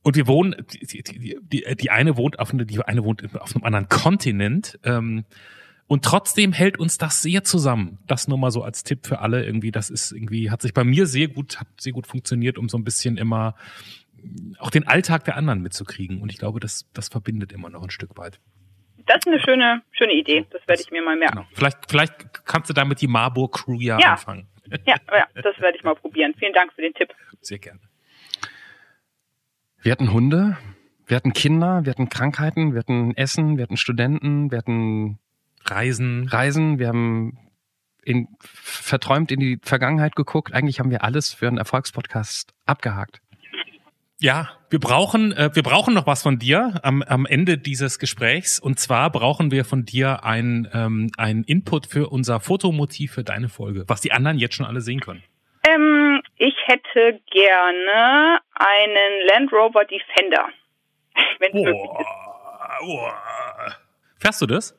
und wir wohnen, die, die, die, die eine wohnt auf, die eine wohnt auf einem anderen Kontinent. Ähm, und trotzdem hält uns das sehr zusammen. Das nur mal so als Tipp für alle irgendwie. Das ist irgendwie, hat sich bei mir sehr gut, hat sehr gut funktioniert, um so ein bisschen immer auch den Alltag der anderen mitzukriegen. Und ich glaube, das, das verbindet immer noch ein Stück weit. Das ist eine schöne, schöne Idee. Das werde ich mir mal merken. Genau. Vielleicht, vielleicht kannst du damit die Marburg Crew ja, Ja. anfangen. Ja, ja, das werde ich mal probieren. Vielen Dank für den Tipp. Sehr gerne. Wir hatten Hunde, wir hatten Kinder, wir hatten Krankheiten, wir hatten Essen, wir hatten Studenten, wir hatten Reisen. Reisen, wir haben in, verträumt in die Vergangenheit geguckt. Eigentlich haben wir alles für einen Erfolgspodcast abgehakt. Ja, wir brauchen, äh, wir brauchen noch was von dir am, am Ende dieses Gesprächs. Und zwar brauchen wir von dir ein, ähm, ein Input für unser Fotomotiv für deine Folge, was die anderen jetzt schon alle sehen können. Ähm, ich hätte gerne einen Land Rover Defender. Wenn. Boah, boah. Fährst du das?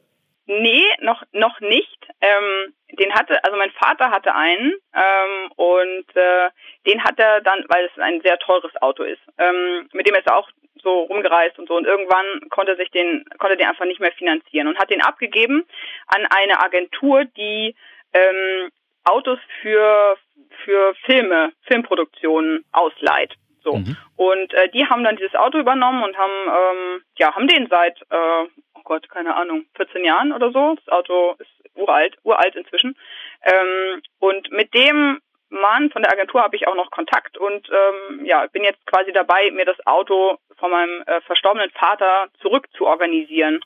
Nee, noch, noch nicht. Ähm, den hatte, also mein Vater hatte einen ähm, und äh, den hat er dann, weil es ein sehr teures Auto ist. Ähm, mit dem ist er auch so rumgereist und so und irgendwann konnte er sich den, konnte den einfach nicht mehr finanzieren und hat den abgegeben an eine Agentur, die ähm, Autos für für Filme, Filmproduktionen ausleiht. So. Mhm. Und äh, die haben dann dieses Auto übernommen und haben, ähm, ja, haben den seit, äh, oh Gott, keine Ahnung, 14 Jahren oder so. Das Auto ist uralt, uralt inzwischen. Ähm, und mit dem Mann von der Agentur habe ich auch noch Kontakt und ähm, ja, bin jetzt quasi dabei, mir das Auto von meinem äh, verstorbenen Vater zurück zu organisieren.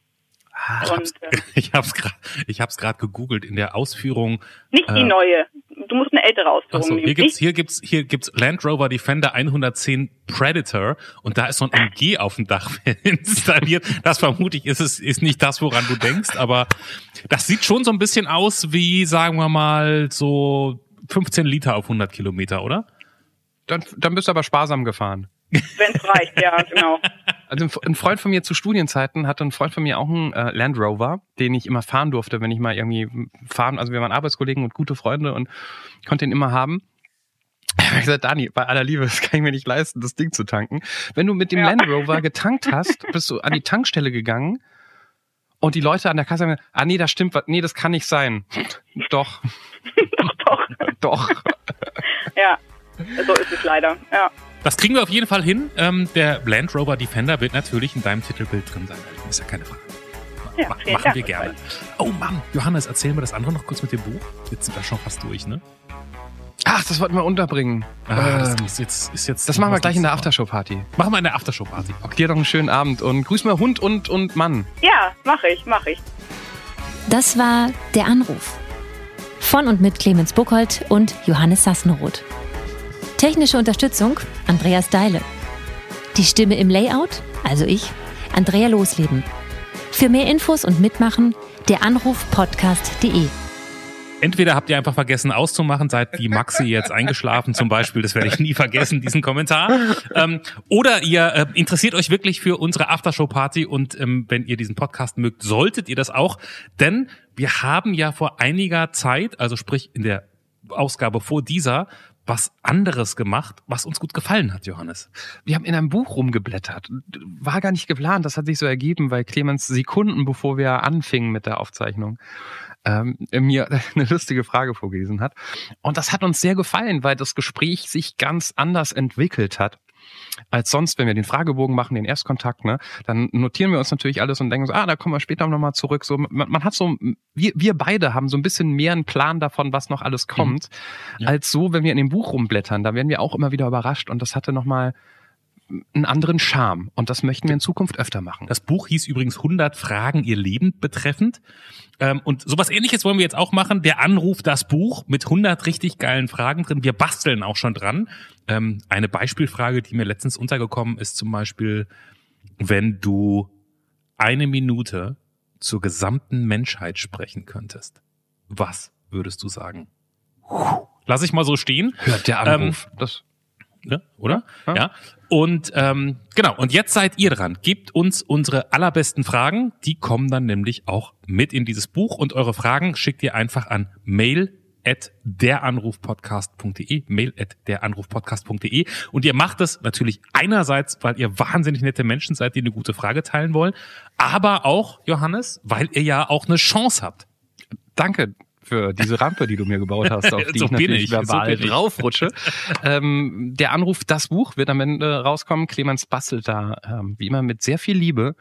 Und Ich ich hab's gerade gegoogelt in der Ausführung. nicht die Äh, neue. Du musst eine ältere Ausführung Achso, nehmen. hier gibt's, hier gibt's, hier gibt's Land Rover Defender 110 Predator und da ist so ein MG auf dem Dach installiert. Das vermute ich ist es, ist nicht das, woran du denkst, aber das sieht schon so ein bisschen aus wie, sagen wir mal, so 15 Liter auf 100 Kilometer, oder? Dann, dann bist du aber sparsam gefahren. Wenn es reicht, ja, genau. Also ein- Freund von mir zu Studienzeiten hatte ein Freund von mir auch einen äh, Land Rover, den ich immer fahren durfte, wenn ich mal irgendwie fahren, also wir waren Arbeitskollegen und gute Freunde und konnte ihn immer haben. Ich habe gesagt, Dani, bei aller Liebe, das kann ich mir nicht leisten, das Ding zu tanken. Wenn du mit dem Ja. Land Rover getankt hast, bist du an die Tankstelle gegangen und die Leute an der Kasse haben gesagt, ah nee, das stimmt, was- nee, das kann nicht sein. Doch, doch, doch. doch. Ja, so ist es leider. Ja. Das kriegen wir auf jeden Fall hin. Ähm, der Land Rover Defender wird natürlich in deinem Titelbild drin sein. Ist ja keine Frage. Ja, Ma- machen Dank. wir gerne. Oh Mann, Johannes, erzählen wir das andere noch kurz mit dem Buch? Jetzt sind wir schon fast durch, ne? Ach, das wollten wir unterbringen. Ah, das Ähm, ist jetzt, ist jetzt. das machen wir gleich in der Machen Aftershow-Party. wir in der Aftershow-Party. Okay, dir doch einen schönen Abend und grüß mal Hund und, und Mann. Ja, mache ich, mache ich. Das war Der Anruf. Von und mit Clemens Buchholz und Johannes Sassenroth. Technische Unterstützung Andreas Deile. Die Stimme im Layout, also ich, Andrea Losleben. Für mehr Infos und Mitmachen der Anrufpodcast.de. Entweder habt ihr einfach vergessen auszumachen, seid wie Maxi jetzt eingeschlafen zum Beispiel, das werde ich nie vergessen, diesen Kommentar. Ähm, oder ihr äh, interessiert euch wirklich für unsere Aftershow-Party und ähm, wenn ihr diesen Podcast mögt, solltet ihr das auch. Denn wir haben ja vor einiger Zeit, also sprich in der Ausgabe vor dieser, was anderes gemacht, was uns gut gefallen hat, Johannes. Wir haben in einem Buch rumgeblättert. War gar nicht geplant, das hat sich so ergeben, weil Clemens Sekunden bevor wir anfingen mit der Aufzeichnung ähm, mir eine lustige Frage vorgelesen hat. Und das hat uns sehr gefallen, weil das Gespräch sich ganz anders entwickelt hat. Als sonst, wenn wir den Fragebogen machen, den Erstkontakt, ne, dann notieren wir uns natürlich alles und denken so, ah, da kommen wir später nochmal zurück. So, man, man hat so, wir, wir beide haben so ein bisschen mehr einen Plan davon, was noch alles kommt, Ja. als so, wenn wir in dem Buch rumblättern. Da werden wir auch immer wieder überrascht und das hatte nochmal einen anderen Charme. Und das möchten wir in Zukunft öfter machen. Das Buch hieß übrigens 100 Fragen ihr Leben betreffend. Ähm, und sowas ähnliches wollen wir jetzt auch machen. Der Anruf, das Buch mit 100 richtig geilen Fragen drin. Wir basteln auch schon dran. Ähm, eine Beispielfrage, die mir letztens untergekommen ist, zum Beispiel, wenn du eine Minute zur gesamten Menschheit sprechen könntest. Was würdest du sagen? Lass ich mal so stehen. Hört der Anruf. das, Ne? Oder? Ja. Ja. Und ähm, genau, und jetzt seid ihr dran. Gebt uns unsere allerbesten Fragen. Die kommen dann nämlich auch mit in dieses Buch. Und eure Fragen schickt ihr einfach an mail at deranrufpodcast.de, mail at deranrufpodcast.de. Und ihr macht es natürlich einerseits, weil ihr wahnsinnig nette Menschen seid, die eine gute Frage teilen wollen, aber auch, Johannes, weil ihr ja auch eine Chance habt. danke für diese Rampe, die du mir gebaut hast, auf die So ich bin natürlich ich, so verbal ich. draufrutsche. ähm, der Anruf, das Buch wird am Ende rauskommen. Clemens bastelt da, ähm, wie immer, mit sehr viel Liebe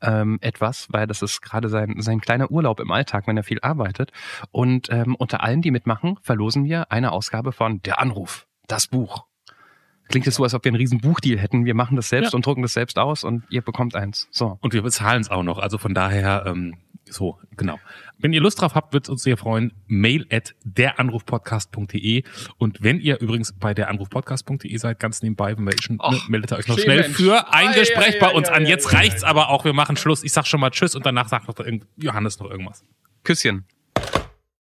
ähm, etwas, weil das ist gerade sein, sein kleiner Urlaub im Alltag, wenn er viel arbeitet. Und ähm, unter allen, die mitmachen, verlosen wir eine Ausgabe von Der Anruf, das Buch. Klingt es so, als ob wir einen riesen Buchdeal hätten. Wir machen das selbst Ja. und drucken das selbst aus und ihr bekommt eins. So. Und wir bezahlen es auch noch. Also von daher, ähm, so, genau. Wenn ihr Lust drauf habt, wird es uns sehr freuen. Mail at deranrufpodcast.de. Und wenn ihr übrigens bei deranrufpodcast.de seid, ganz nebenbei, wenn wir eh schon, Och, ne, meldet ihr euch noch schnell Mensch. für ein Ei, Gespräch ei, bei ei, uns ei, an. Jetzt ei, reicht's aber auch. Wir machen Schluss. Ich sag schon mal Tschüss und danach sagt noch Johannes noch irgendwas. Küsschen.